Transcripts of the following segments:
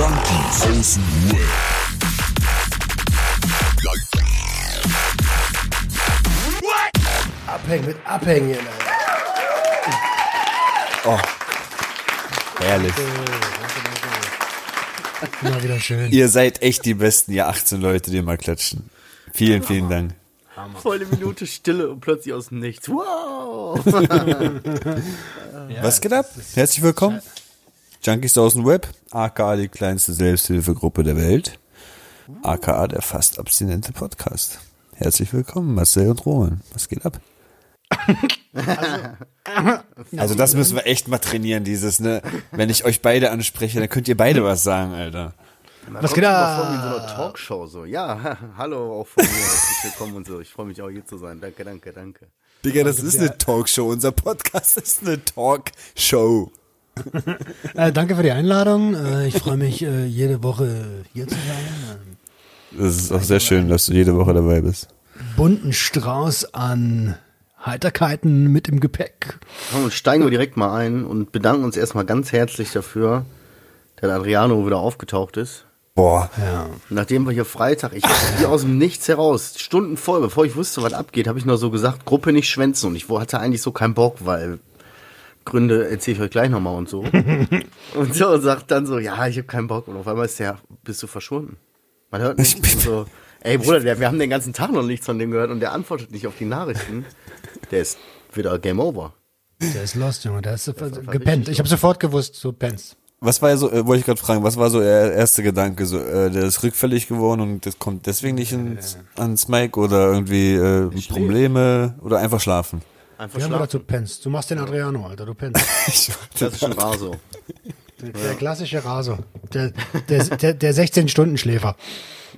Junkies aus dem Web. Abhängen mit Abhängen. Oh. Herrlich. Immer wieder schön. Ihr seid echt die Besten, ihr 18 Leute, die mal klatschen. Vielen, vielen Dank. Voll eine Minute Stille und plötzlich aus dem Nichts. Wow! Was geht ab? Herzlich willkommen. Junkies aus dem Web, aka die kleinste Selbsthilfegruppe der Welt, aka der fast abstinente Podcast. Herzlich willkommen, Marcel und Roman. Was geht ab? Also das müssen wir echt mal trainieren, dieses, ne? Wenn ich euch beide anspreche, dann könnt ihr beide was sagen, Alter. Was geht da? Vor wie so einer Talkshow so. Ja, hallo auch von mir. Herzlich willkommen und so. Ich freue mich auch hier zu sein. Danke, danke, danke. Digga, das ist eine Talkshow. Unser Podcast ist eine Talkshow. Äh, danke für die Einladung. Äh, ich freue mich, äh, jede Woche hier zu sein. Das ist auch sehr schön, dass du jede Woche dabei bist. Bunten Strauß an Heiterkeiten mit im Gepäck. Komm, und steigen wir direkt mal ein und bedanken uns erstmal ganz herzlich dafür, dass Adriano wieder aufgetaucht ist. Boah. Ja. Nachdem wir hier Freitag, ich wie aus dem Nichts heraus, Stunden voll, bevor ich wusste, was abgeht, habe ich nur so gesagt, Gruppe nicht schwänzen. Und ich hatte eigentlich so keinen Bock, weil Gründe erzähle ich euch gleich nochmal und so. und so und sagt dann so, ja, ich habe keinen Bock. Und auf einmal ist der, bist du verschwunden. Man hört nichts. Und so, ey Bruder, der, wir haben den ganzen Tag noch nichts von dem gehört und der antwortet nicht auf die Nachrichten. Der ist wieder Game Over. Der ist lost, Junge. Der ist so gepennt. Ich habe sofort gewusst, du pennst. Was war ja so, äh, wollte ich gerade fragen, was war so der erste Gedanke? So, äh, der ist rückfällig geworden und das kommt deswegen nicht ins, ans Mike oder irgendwie äh, Probleme oder einfach schlafen? Einfach Wir haben gedacht, du pennst. Du machst den Adriano, Alter. Du pennst. Das ist schon wahr so. Der, der klassische Raso. Der, der, der, der 16-Stunden-Schläfer.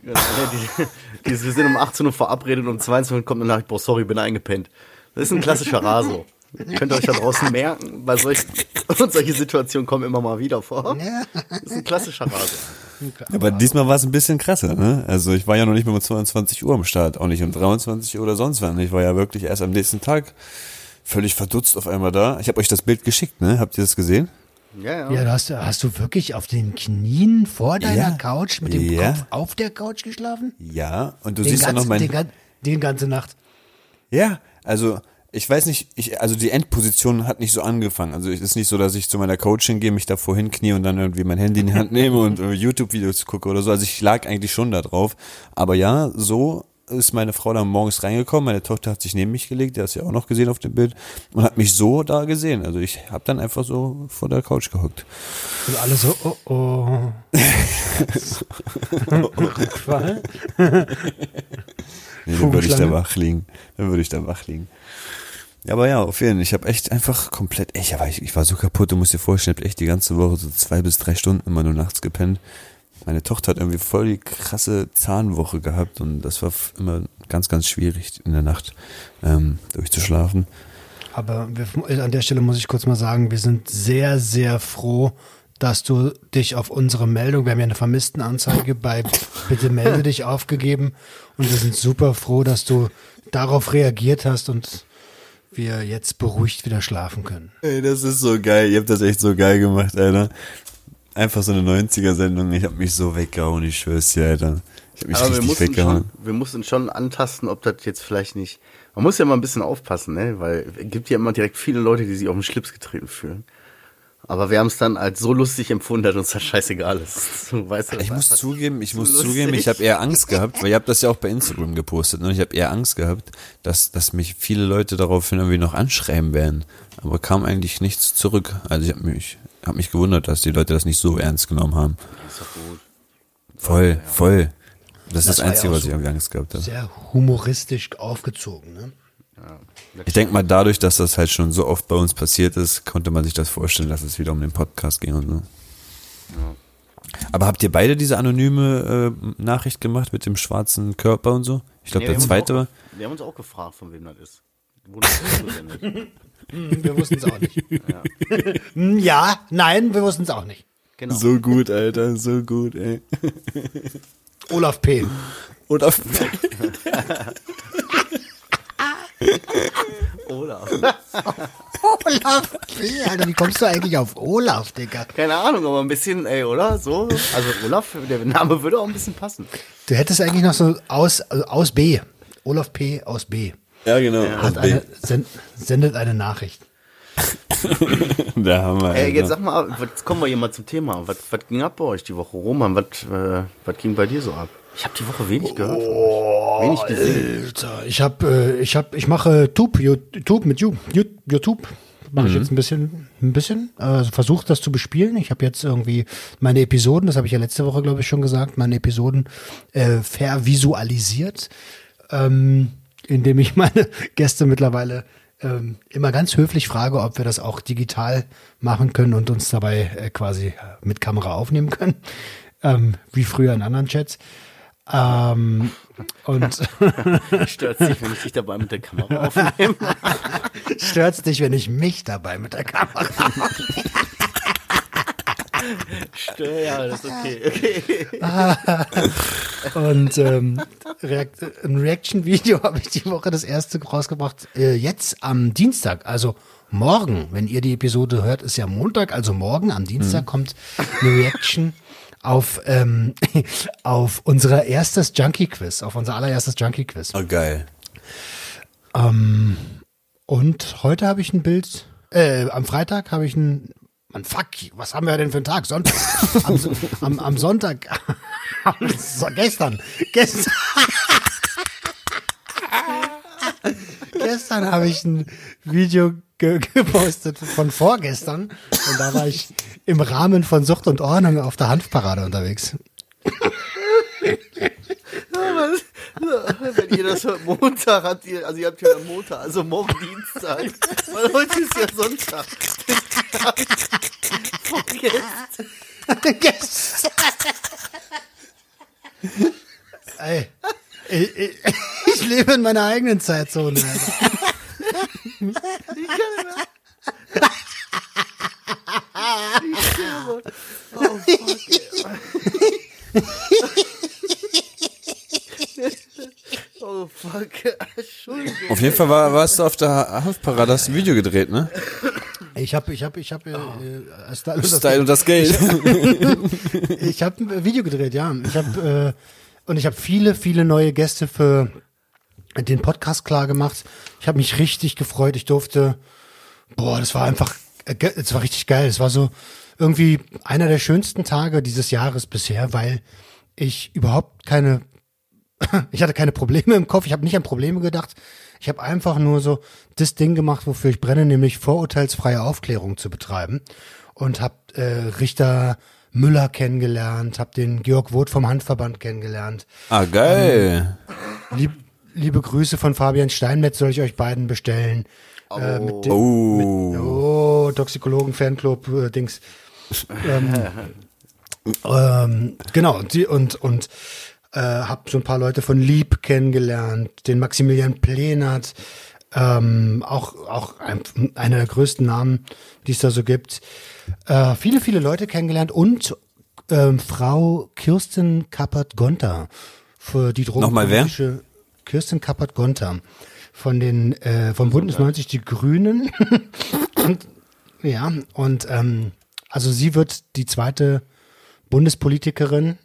Genau, die, die, wir sind um 18 Uhr verabredet und um 22 Uhr kommt eine Nachricht, boah, sorry, bin eingepennt. Das ist ein klassischer Raso. Könnt ihr euch da draußen merken, weil solche, und solche Situationen kommen immer mal wieder vor. Das ist ein klassischer Raso. Aber diesmal war es ein bisschen krasser, ne? Also ich war ja noch nicht mehr um 22 Uhr am Start, auch nicht um 23 Uhr oder sonst wann. Ich war ja wirklich erst am nächsten Tag völlig verdutzt auf einmal da. Ich habe euch das Bild geschickt, ne? Habt ihr das gesehen? Ja, ja. Ja, da hast, du- hast du wirklich auf den Knien vor deiner Ja. Couch mit dem Ja. Kopf auf der Couch geschlafen? Ja, und du Den siehst ja noch ganzen, mein den, den ganze Nacht. Ja, also ich weiß nicht, ich, also die Endposition hat nicht so angefangen. Also es ist nicht so, dass ich zu meiner Coachin gehe, mich davor hinknie und dann irgendwie mein Handy in die Hand nehme und äh, YouTube-Videos gucke oder so. Also ich lag eigentlich schon da drauf. Aber ja, so ist meine Frau dann morgens reingekommen. Meine Tochter hat sich neben mich gelegt, die hast du ja auch noch gesehen auf dem Bild und hat mich so da gesehen. Also ich habe dann einfach so vor der Couch gehockt. Und alle so, oh oh. Rückfall? Nee, dann würde ich da wach liegen. Dann würde ich da wach liegen. Ja, aber ja, auf jeden Fall. Ich habe echt einfach komplett, ich war, ich, ich war so kaputt, du musst dir vorstellen, ich hab echt die ganze Woche so zwei bis drei Stunden immer nur nachts gepennt. Meine Tochter hat irgendwie voll die krasse Zahnwoche gehabt und das war immer ganz, ganz schwierig in der Nacht ähm, durchzuschlafen. Aber wir, an der Stelle muss ich kurz mal sagen, wir sind sehr, sehr froh, dass du dich auf unsere Meldung, wir haben ja eine Vermisstenanzeige bei Bitte melde dich aufgegeben und wir sind super froh, dass du darauf reagiert hast und wir jetzt beruhigt wieder schlafen können. Ey, das ist so geil. Ihr habt das echt so geil gemacht, Alter. Einfach so eine 90er-Sendung. Ich hab mich so weggehauen, ich schwör's dir, Alter. Ich hab mich Aber wir richtig mussten, weggehauen. schon, wir mussten schon antasten, ob das jetzt vielleicht nicht. Man muss ja mal ein bisschen aufpassen, ne? Weil es gibt ja immer direkt viele Leute, die sich auf den Schlips getreten fühlen. Aber wir haben es dann als so lustig empfunden, dass uns das scheißegal ist. Du weißt, Ich muss zugeben, ich muss lustig. zugeben, ich habe eher Angst gehabt, weil ihr habt das ja auch bei Instagram gepostet, ne? Ich habe eher Angst gehabt, dass, dass mich viele Leute daraufhin irgendwie noch anschreiben werden. Aber kam eigentlich nichts zurück. Also ich habe mich, hab mich gewundert, dass die Leute das nicht so ernst genommen haben. Ist doch gut. Voll, voll. Das ist das, war ja Einzige, auch was ich irgendwie Angst gehabt habe. Sehr humoristisch aufgezogen, ne? Ich denke mal, dadurch, dass das halt schon so oft bei uns passiert ist, konnte man sich das vorstellen, dass es wieder um den Podcast ging und so. Aber habt ihr beide diese anonyme äh, Nachricht gemacht mit dem schwarzen Körper und so? Ich glaube, Nee, der zweite war. auch- Wir haben uns auch gefragt, von wem das ist. Wurde zugesendet. Hm, Wir wussten es auch nicht. Hm, ja, nein, wir wussten es auch nicht. Genau. So gut, Alter, so gut, ey. Olaf P. Und auf, Oder? Olaf P, Alter, wie kommst du eigentlich auf Olaf, Digga? Keine Ahnung, aber ein bisschen, ey, oder? So. Also Olaf, der Name würde auch ein bisschen passen. Du hättest eigentlich noch so aus, also aus B. Olaf P. aus B. Ja, genau. Hat eine, send, sendet eine Nachricht. da haben wir. Ey, jetzt sag mal, jetzt kommen wir hier mal zum Thema. Was, was ging ab bei euch die Woche? Roman, was, äh, was ging bei dir so ab? Ich habe die Woche wenig gehört. wenig gesehen. Alter, ich habe, äh, ich habe, ich mache Tube, YouTube mit You- You- YouTube. Mache ich jetzt ein bisschen, ein bisschen. Also versuche das zu bespielen. Ich habe jetzt irgendwie meine Episoden, das habe ich ja letzte Woche, glaube ich, schon gesagt, meine Episoden äh, vervisualisiert, ähm, indem ich meine Gäste mittlerweile ähm, immer ganz höflich frage, ob wir das auch digital machen können und uns dabei äh, quasi äh, mit Kamera aufnehmen können, ähm, wie früher in anderen Chats. Ähm, und Stört sich, wenn ich dich dabei mit der Kamera aufnehme. stört's dich, wenn ich mich dabei mit der Kamera Stör, ja, das ist okay. okay. Und ähm, Reakt ein Reaction-Video habe ich die Woche das erste rausgebracht. Äh, jetzt am Dienstag, also morgen, wenn ihr die Episode hört, ist ja Montag, also morgen am Dienstag kommt eine Reaction auf, ähm, auf unser erstes Junkie-Quiz, auf unser allererstes Junkie-Quiz. Oh, geil. Und heute habe ich ein Bild, äh, am Freitag habe ich ein, Mann, fuck, was haben wir denn für einen Tag? Sonntag. Am, am, am Sonntag, so, gestern, gestern, gestern habe ich ein Video ge gepostet von vorgestern und da war ich im Rahmen von Sucht und Ordnung auf der Hanfparade unterwegs. Wenn ihr das hört, Montag hat ihr, also ihr habt ja Montag, also morgen Dienstag. Weil heute ist ja Sonntag. Vergesst. Gestern. Ey, ich, ich, ich lebe in meiner eigenen Zeitzone. Alter. Oh fuck. Entschuldigung. Auf jeden Fall war, warst du auf der Hanfparade, hast ein Video gedreht, ne? Ich habe, ich habe, ich habe, äh, Style, und das- Style und das Geld. ich habe ein Video gedreht, ja. Ich habe äh, und ich habe viele, viele neue Gäste für den Podcast klar gemacht. Ich habe mich richtig gefreut. Ich durfte, boah, das war einfach, äh, es war richtig geil. Es war so irgendwie einer der schönsten Tage dieses Jahres bisher, weil ich überhaupt keine ich hatte keine Probleme im Kopf, ich habe nicht an Probleme gedacht. Ich habe einfach nur so das Ding gemacht, wofür ich brenne, nämlich vorurteilsfreie Aufklärung zu betreiben. Und habe äh, Richter Müller kennengelernt, habe den Georg Woth vom Handverband kennengelernt. ah, geil. Lieb, liebe Grüße von Fabian Steinmetz soll ich euch beiden bestellen. Äh, mit dem, Oh. Oh, Toxikologen-Fanclub, äh, Dings. Ähm, ähm, genau, und, die, und, und äh, habe so ein paar Leute von Lieb kennengelernt, den Maximilian Plenert, ähm, auch, auch ein, einer der größten Namen, die es da so gibt. Äh, viele, viele Leute kennengelernt und ähm, Frau Kirsten Kappert-Gonter. Für die drogenpolitische Kirsten Kappert-Gonter. Von den äh, vom Bündnis 90 Die Grünen. Und ja und ähm, also sie wird die zweite Bundespolitikerin,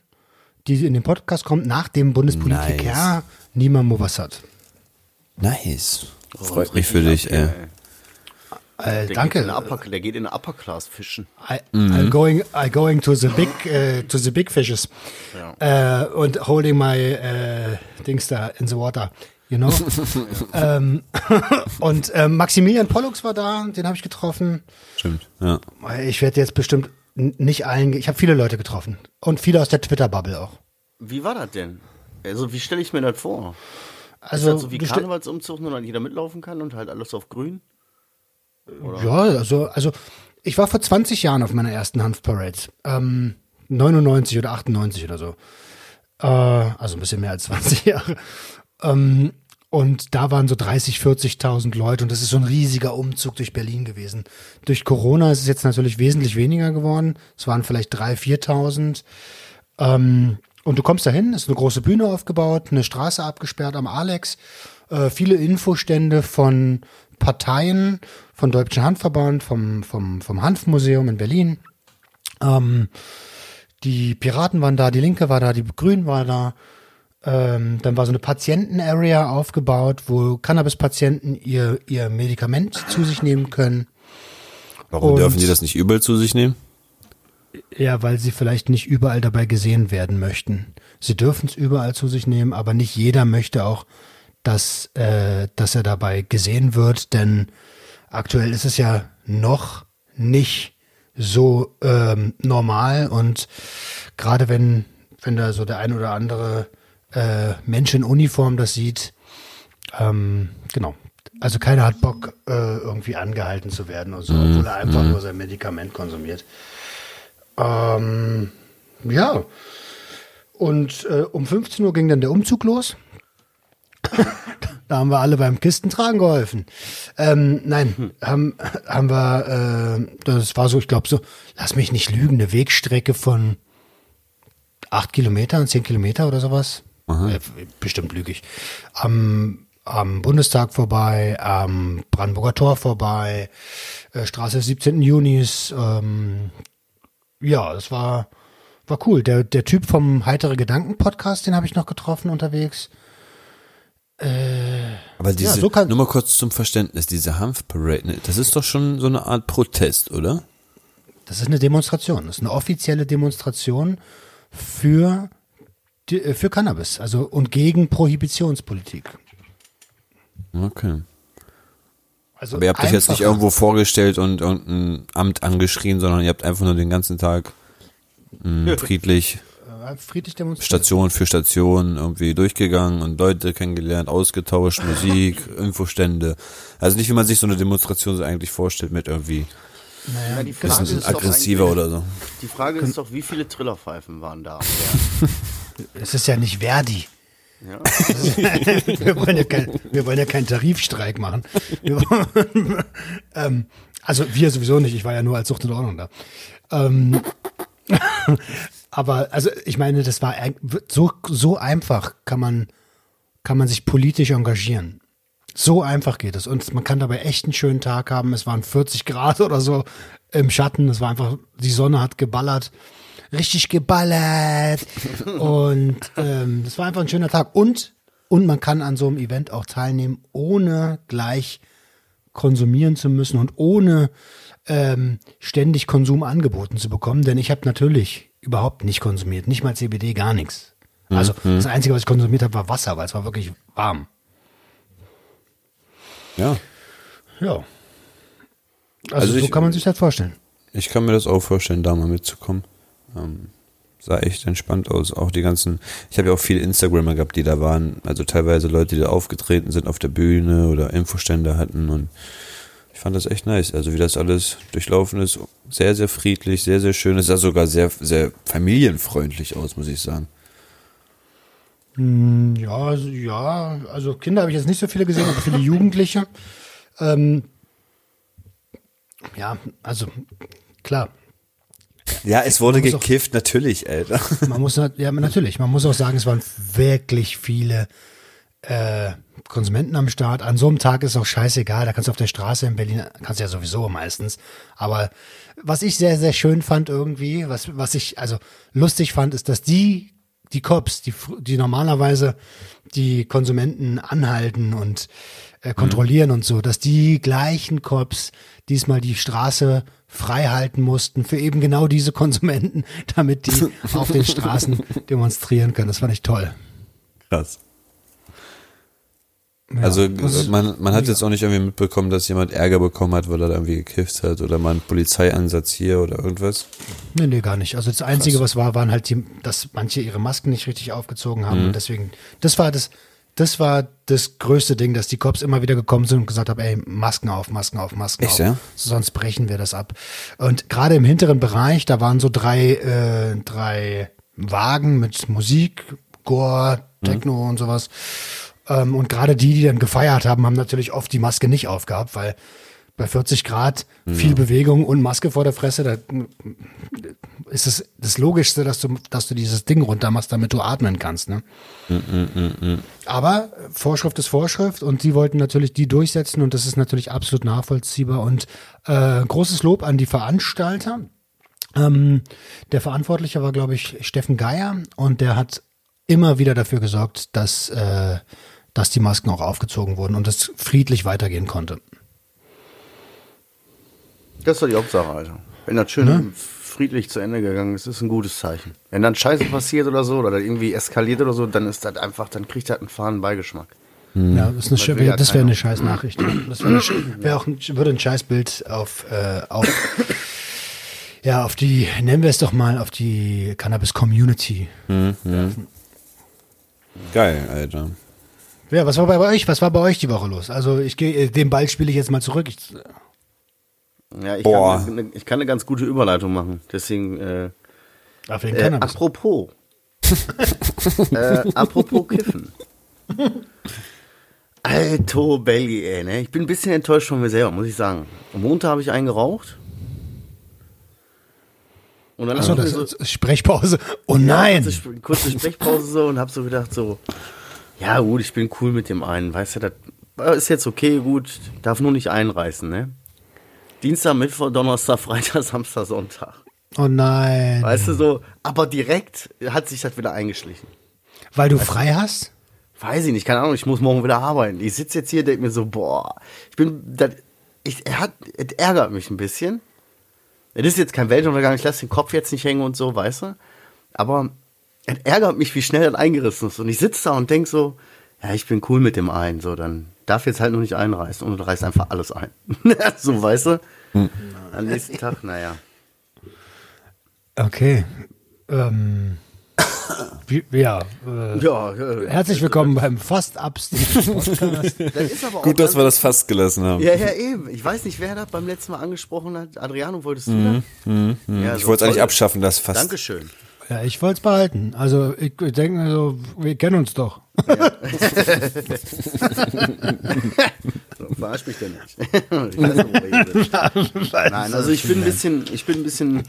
die in den Podcast kommt, nach dem Bundespolitiker Nima Movassat. Nice. Freut mich für dich, ey. Äh, Der danke. Geht Upper, der geht in eine Upper Class fischen. I, I'm going, I going to the big, uh, to the big fishes, uh, und holding my uh, Dings da in the water, you know. ähm, und ähm, Maximilian Pollux war da, den habe ich getroffen. Stimmt, ja. Ich werde jetzt bestimmt nicht allen, ich habe viele Leute getroffen und viele aus der Twitter-Bubble auch. Wie war das denn? Also, wie stelle ich mir das vor? Also ist das so wie Karnevalsumzug, nur dann jeder mitlaufen kann und halt alles auf grün? Ja, also, also ich war vor 20 Jahren auf meiner ersten Hanfparade. Ähm, 99 oder 98 oder so. Äh, also ein bisschen mehr als 20 Jahre. Ähm, und da waren so 30, 40.000 Leute und das ist so ein riesiger Umzug durch Berlin gewesen. Durch Corona ist es jetzt natürlich wesentlich weniger geworden. Es waren vielleicht 3.000, 4.000. Ähm, und du kommst dahin, ist eine große Bühne aufgebaut, eine Straße abgesperrt am Alex, äh, viele Infostände von Parteien von Deutschen Handverband, vom, vom, vom Hanfmuseum in Berlin. Ähm, die Piraten waren da, die Linke war da, die Grünen war da. Ähm, dann war so eine Patienten-Area aufgebaut, wo Cannabis-Patienten ihr, ihr Medikament zu sich nehmen können. Warum Und- dürfen die das nicht übel zu sich nehmen? Ja, weil sie vielleicht nicht überall dabei gesehen werden möchten. Sie dürfen es überall zu sich nehmen, aber nicht jeder möchte auch, dass, äh, dass er dabei gesehen wird, denn aktuell ist es ja noch nicht so ähm, normal und gerade wenn, wenn da so der ein oder andere äh, Mensch in Uniform das sieht, ähm, genau. Also keiner hat Bock, äh, irgendwie angehalten zu werden oder so, obwohl er einfach nur sein Medikament konsumiert. Ähm, ja. Und äh, um 15 Uhr ging dann der Umzug los. da haben wir alle beim Kistentragen geholfen. Ähm, nein, haben, haben wir, äh, das war so, ich glaube so, lass mich nicht lügen, eine Wegstrecke von acht Kilometern, zehn Kilometer oder sowas. Äh, bestimmt lügig. Am, am Bundestag vorbei, am Brandenburger Tor vorbei, äh, Straße des 17. Junis, ähm, ja, das war, war cool. Der, der Typ vom Heitere Gedanken Podcast, den habe ich noch getroffen unterwegs. Aber diese, so kann- nur mal kurz zum Verständnis, diese Hanfparade, ne, das ist doch schon so eine Art Protest, oder? Das ist eine Demonstration. Das ist eine offizielle Demonstration für, äh, für Cannabis, also und gegen Prohibitionspolitik. Okay. Also Aber ihr habt euch jetzt nicht irgendwo vorgestellt und irgendein Amt angeschrien, sondern ihr habt einfach nur den ganzen Tag mh, friedlich Äh, friedlich. Station für Station irgendwie durchgegangen und Leute kennengelernt, ausgetauscht, Musik, Infostände. Also nicht, wie man sich so eine Demonstration so eigentlich vorstellt mit irgendwie Ja, die Frage bisschen ist aggressiver oder so. Die Frage ist doch, wie viele Trillerpfeifen waren da? Es ist ja nicht Verdi. Ja. wir, wollen ja kein, wir wollen ja keinen Tarifstreik machen. Wir wollen, ähm, also wir sowieso nicht, ich war ja nur als Sucht und Ordnung da. Ähm, aber also ich meine, das war so, so einfach kann man, kann man sich politisch engagieren. So einfach geht es. Und man kann dabei echt einen schönen Tag haben. Es waren 40 Grad oder so im Schatten. Es war einfach, die Sonne hat geballert. Richtig geballert. Und ähm, das war einfach ein schöner Tag. Und, und man kann an so einem Event auch teilnehmen, ohne gleich konsumieren zu müssen und ohne ähm, ständig Konsum angeboten zu bekommen. Denn ich habe natürlich überhaupt nicht konsumiert. Nicht mal CBD, gar nichts. Also das Einzige, was ich konsumiert habe, war Wasser, weil es war wirklich warm. Ja. Ja. Also, Also so ich- kann man sich das vorstellen. Ich kann mir das auch vorstellen, da mal mitzukommen. Ähm, sah echt entspannt aus. Auch die ganzen, ich habe ja auch viele Instagrammer gehabt, die da waren. Also teilweise Leute, die da aufgetreten sind auf der Bühne oder Infostände hatten und ich fand das echt nice. Also wie das alles durchlaufen ist, sehr, sehr friedlich, sehr, sehr schön. Es sah sogar sehr, sehr familienfreundlich aus, muss ich sagen. Ja, also, ja, also Kinder habe ich jetzt nicht so viele gesehen, aber viele Jugendliche. Ähm, ja, also klar. Ja, es wurde muss auch- gekifft, natürlich, Alter. Man muss ja natürlich, man muss auch sagen, es waren wirklich viele äh, Konsumenten am Start. An so einem Tag ist auch scheißegal, da kannst du auf der Straße in Berlin, kannst du ja sowieso meistens. Aber was ich sehr, sehr schön fand irgendwie, was, was ich also lustig fand, ist, dass die, die Cops, die, die normalerweise die Konsumenten anhalten und äh, kontrollieren und so, dass die gleichen Cops diesmal die Straße frei halten mussten für eben genau diese Konsumenten, damit die auf den Straßen demonstrieren können. Das fand ich toll. Krass. Also das ist man, man hat jetzt auch nicht irgendwie mitbekommen, dass jemand Ärger bekommen hat, weil er da irgendwie gekifft hat oder mal einen Polizeieinsatz hier oder irgendwas. Nee, nee, gar nicht. Also das Einzige, was war, waren halt die, dass manche ihre Masken nicht richtig aufgezogen haben. Mhm. Und deswegen, das war das, das war das größte Ding, dass die Cops immer wieder gekommen sind und gesagt haben, ey, Masken auf, Masken auf, Masken Echt, auf. ja? Sonst brechen wir das ab. Und gerade im hinteren Bereich, da waren so drei, äh, drei Wagen mit Musik, Gore, Techno und sowas. Ähm, und gerade die, die dann gefeiert haben, haben natürlich oft die Maske nicht aufgehabt, weil bei 40 Grad viel Bewegung und Maske vor der Fresse, da ist es das Logischste, dass du, dass du dieses Ding runter machst, damit du atmen kannst. Ne? Aber Vorschrift ist Vorschrift und sie wollten natürlich die durchsetzen und das ist natürlich absolut nachvollziehbar. Und äh, großes Lob an die Veranstalter. Ähm, der Verantwortliche war, glaube ich, Steffen Geier und der hat immer wieder dafür gesorgt, dass, äh, dass die Masken auch aufgezogen wurden und es friedlich weitergehen konnte. Das ist doch die Hauptsache, Alter. Wenn das schön Ne? friedlich zu Ende gegangen ist, ist ein gutes Zeichen. Wenn dann Scheiße passiert oder so, oder irgendwie eskaliert oder so, dann ist das einfach, dann kriegt das einen fahren Beigeschmack. Ja, das, eine, das wäre keiner. eine scheiß Nachricht. Das wäre wär auch ein, würde ein scheiß Bild auf, äh, auf, ja, auf die, nennen wir es doch mal, auf die Cannabis-Community. Geil, Alter. Ja, was war bei euch? Was war bei euch die Woche los? Also ich gehe, äh, den Ball spiele ich jetzt mal zurück. Ich, Ja, ich Boah. kann, eine, ich kann eine ganz gute Überleitung machen. Deswegen, äh, äh, apropos. äh, apropos Kiffen. Alto Belly, ey, ne? Ich bin ein bisschen enttäuscht von mir selber, muss ich sagen. Am Montag habe ich einen geraucht. Und dann Achso, hab ich das mir ist Sprechpause. Oh Ja, nein! Kurze, Sp- kurze Sprechpause so und hab so gedacht so, ja gut, ich bin cool mit dem einen, weißt du, das ist jetzt okay, gut, darf nur nicht einreißen, ne? Dienstag, Mittwoch, Donnerstag, Freitag, Samstag, Sonntag. Oh nein. Weißt du so, aber direkt hat sich das wieder eingeschlichen. Weil du frei hast? Weiß ich nicht, keine Ahnung, ich muss morgen wieder arbeiten. Ich sitze jetzt hier, denke mir so, boah, ich bin, das, ich, er hat, es ärgert mich ein bisschen. Es ist jetzt kein Weltuntergang, ich lasse den Kopf jetzt nicht hängen und so, weißt du? Aber es ärgert mich, wie schnell das eingerissen ist. Und ich sitze da und denke so, ja, ich bin cool mit dem einen, so, dann darf jetzt halt nur nicht einreißen und du reißt einfach alles ein. so, weißt du? Am nächsten Tag, naja. Okay. Ähm, wie, ja. Äh, Ja, ja, Herzlich willkommen beim Fast Podcast. das auch Gut, dass wir das fast gelassen haben. Ja, ja, eben. Ich weiß nicht, wer das beim letzten Mal angesprochen hat. Adriano, wolltest du das? Ja, Mhm, ich so wollte es eigentlich abschaffen, das fast. Dankeschön. Ja, ich wollte es behalten. Also ich, ich denke mir so, wir kennen uns doch. So, verarsch mich denn nicht. ich weiß ihr redet. Nein, also ich bin ein bisschen, ich bin ein bisschen,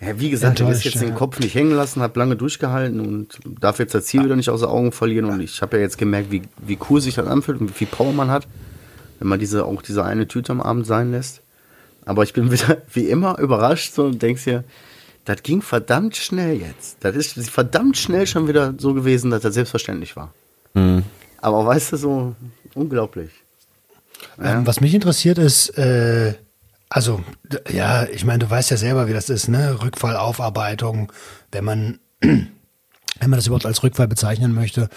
ja, wie gesagt, ich Enttäuscht, jetzt den ja. Kopf nicht hängen lassen, habe lange durchgehalten und darf jetzt das Ziel wieder nicht aus den Augen verlieren und ich habe ja jetzt gemerkt, wie, wie cool sich das anfühlt und wie viel Power man hat, wenn man diese, auch diese eine Tüte am Abend sein lässt. Aber ich bin wieder, wie immer, überrascht so und denkst dir, das ging verdammt schnell jetzt. Das ist verdammt schnell schon wieder so gewesen, dass das selbstverständlich war. Aber weißt du, so unglaublich. Ähm, was mich interessiert ist, äh, also ja, ich meine, du weißt ja selber, wie das ist, ne? Rückfallaufarbeitung, wenn man wenn man das überhaupt als Rückfall bezeichnen möchte,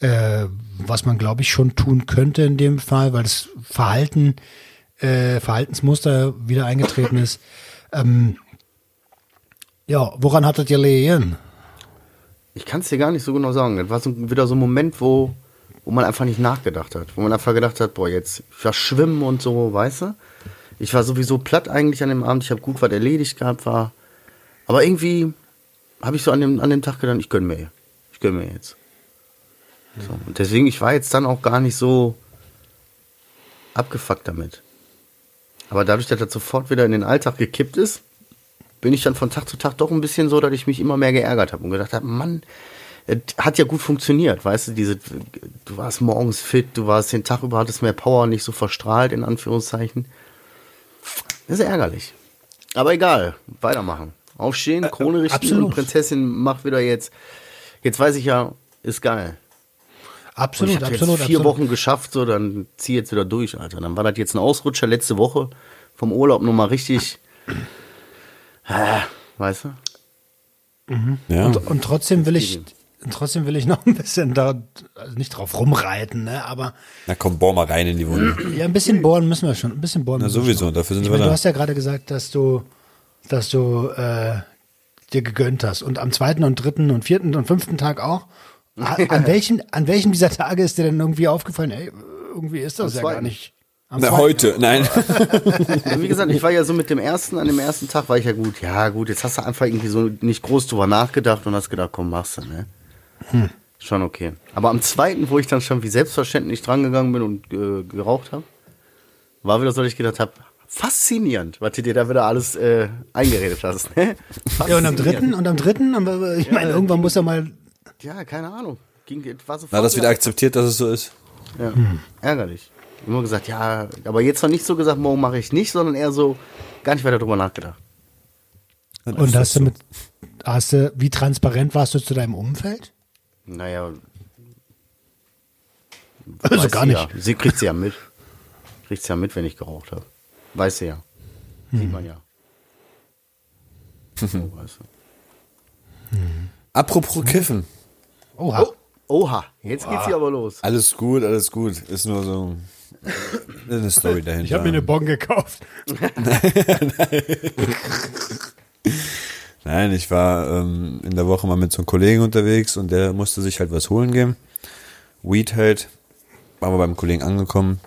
äh, was man glaube ich schon tun könnte in dem Fall, weil das Verhalten, äh, Verhaltensmuster wieder eingetreten ist. Ähm, ja, woran hattet ihr lehen? Ich kann es dir gar nicht so genau sagen. Das war so, wieder so ein Moment, wo, wo man einfach nicht nachgedacht hat. Wo man einfach gedacht hat, boah, jetzt ich war schwimmen und so, weißt du? Ich war sowieso platt eigentlich an dem Abend. Ich habe gut was erledigt gehabt, war. Aber irgendwie habe ich so an dem, an dem Tag gedacht, ich gönn mir. Ich gönn mir jetzt. So, und deswegen, ich war jetzt dann auch gar nicht so abgefuckt damit. Aber dadurch, dass das sofort wieder in den Alltag gekippt ist, bin ich dann von Tag zu Tag doch ein bisschen so, dass ich mich immer mehr geärgert habe und gedacht habe, Mann, es hat ja gut funktioniert, weißt du, diese, du warst morgens fit, du warst den Tag über, hattest mehr Power, nicht so verstrahlt, in Anführungszeichen. Das ist ärgerlich. Aber egal, weitermachen. Aufstehen, Krone richten absolut. und Prinzessin macht wieder jetzt, jetzt weiß ich ja, ist geil. Und Absolut, ich habe absolut, jetzt vier absolut. Wochen geschafft, so dann zieh jetzt wieder durch, Alter. Dann war das jetzt ein Ausrutscher letzte Woche vom Urlaub nochmal richtig, weißt du? Ja. Und, und trotzdem will ich, trotzdem will ich noch ein bisschen da, also nicht drauf rumreiten, ne, aber Na komm, bohr mal rein in die Wunde. ja, ein bisschen bohren müssen wir schon, ein bisschen bohren Na müssen wir sowieso, schon. dafür sind ich wir meine, da. Du hast ja gerade gesagt, dass du, dass du äh, dir gegönnt hast und am zweiten und dritten und vierten und fünften Tag auch. An welchen, an welchem dieser Tage ist dir denn irgendwie aufgefallen? Ey, irgendwie ist das Am ja gar zweiten. nicht. Na, heute, nein. Ja, wie gesagt, ich war ja so mit dem ersten, an dem ersten Tag war ich ja gut. Ja, gut, jetzt hast du einfach irgendwie so nicht groß drüber nachgedacht und hast gedacht, komm, machst du, ne? Schon okay. Aber am zweiten, wo ich dann schon wie selbstverständlich drangegangen bin und äh, geraucht habe, war wieder so, dass ich gedacht habe, Faszinierend, was du dir da wieder alles äh, eingeredet hast. Ne? Ja, und am dritten, und am dritten, aber ich meine, irgendwann muss er mal. Ja, keine Ahnung. Ging, war sofort War das wieder akzeptiert, dass es so ist? Ja, ärgerlich. Immer gesagt, ja, aber jetzt noch nicht so gesagt, morgen mache ich nicht, sondern eher so gar nicht weiter drüber nachgedacht. Und ist hast das du mit, hast du, wie transparent warst du zu deinem Umfeld? Naja. Also gar nicht. Ja. Sie kriegt sie ja mit. Kriegt sie ja mit, wenn ich geraucht habe. Weiß sie ja. Sieht man ja. So, weißt du. Apropos Kiffen. Oha. Oha, jetzt geht's hier aber los. Alles gut, alles gut. Ist nur so eine Story dahinter. Ich habe mir eine Bon gekauft. Nein, ich war ähm, in der Woche mal mit so einem Kollegen unterwegs und der musste sich halt was holen gehen. Weed halt. War beim Kollegen angekommen.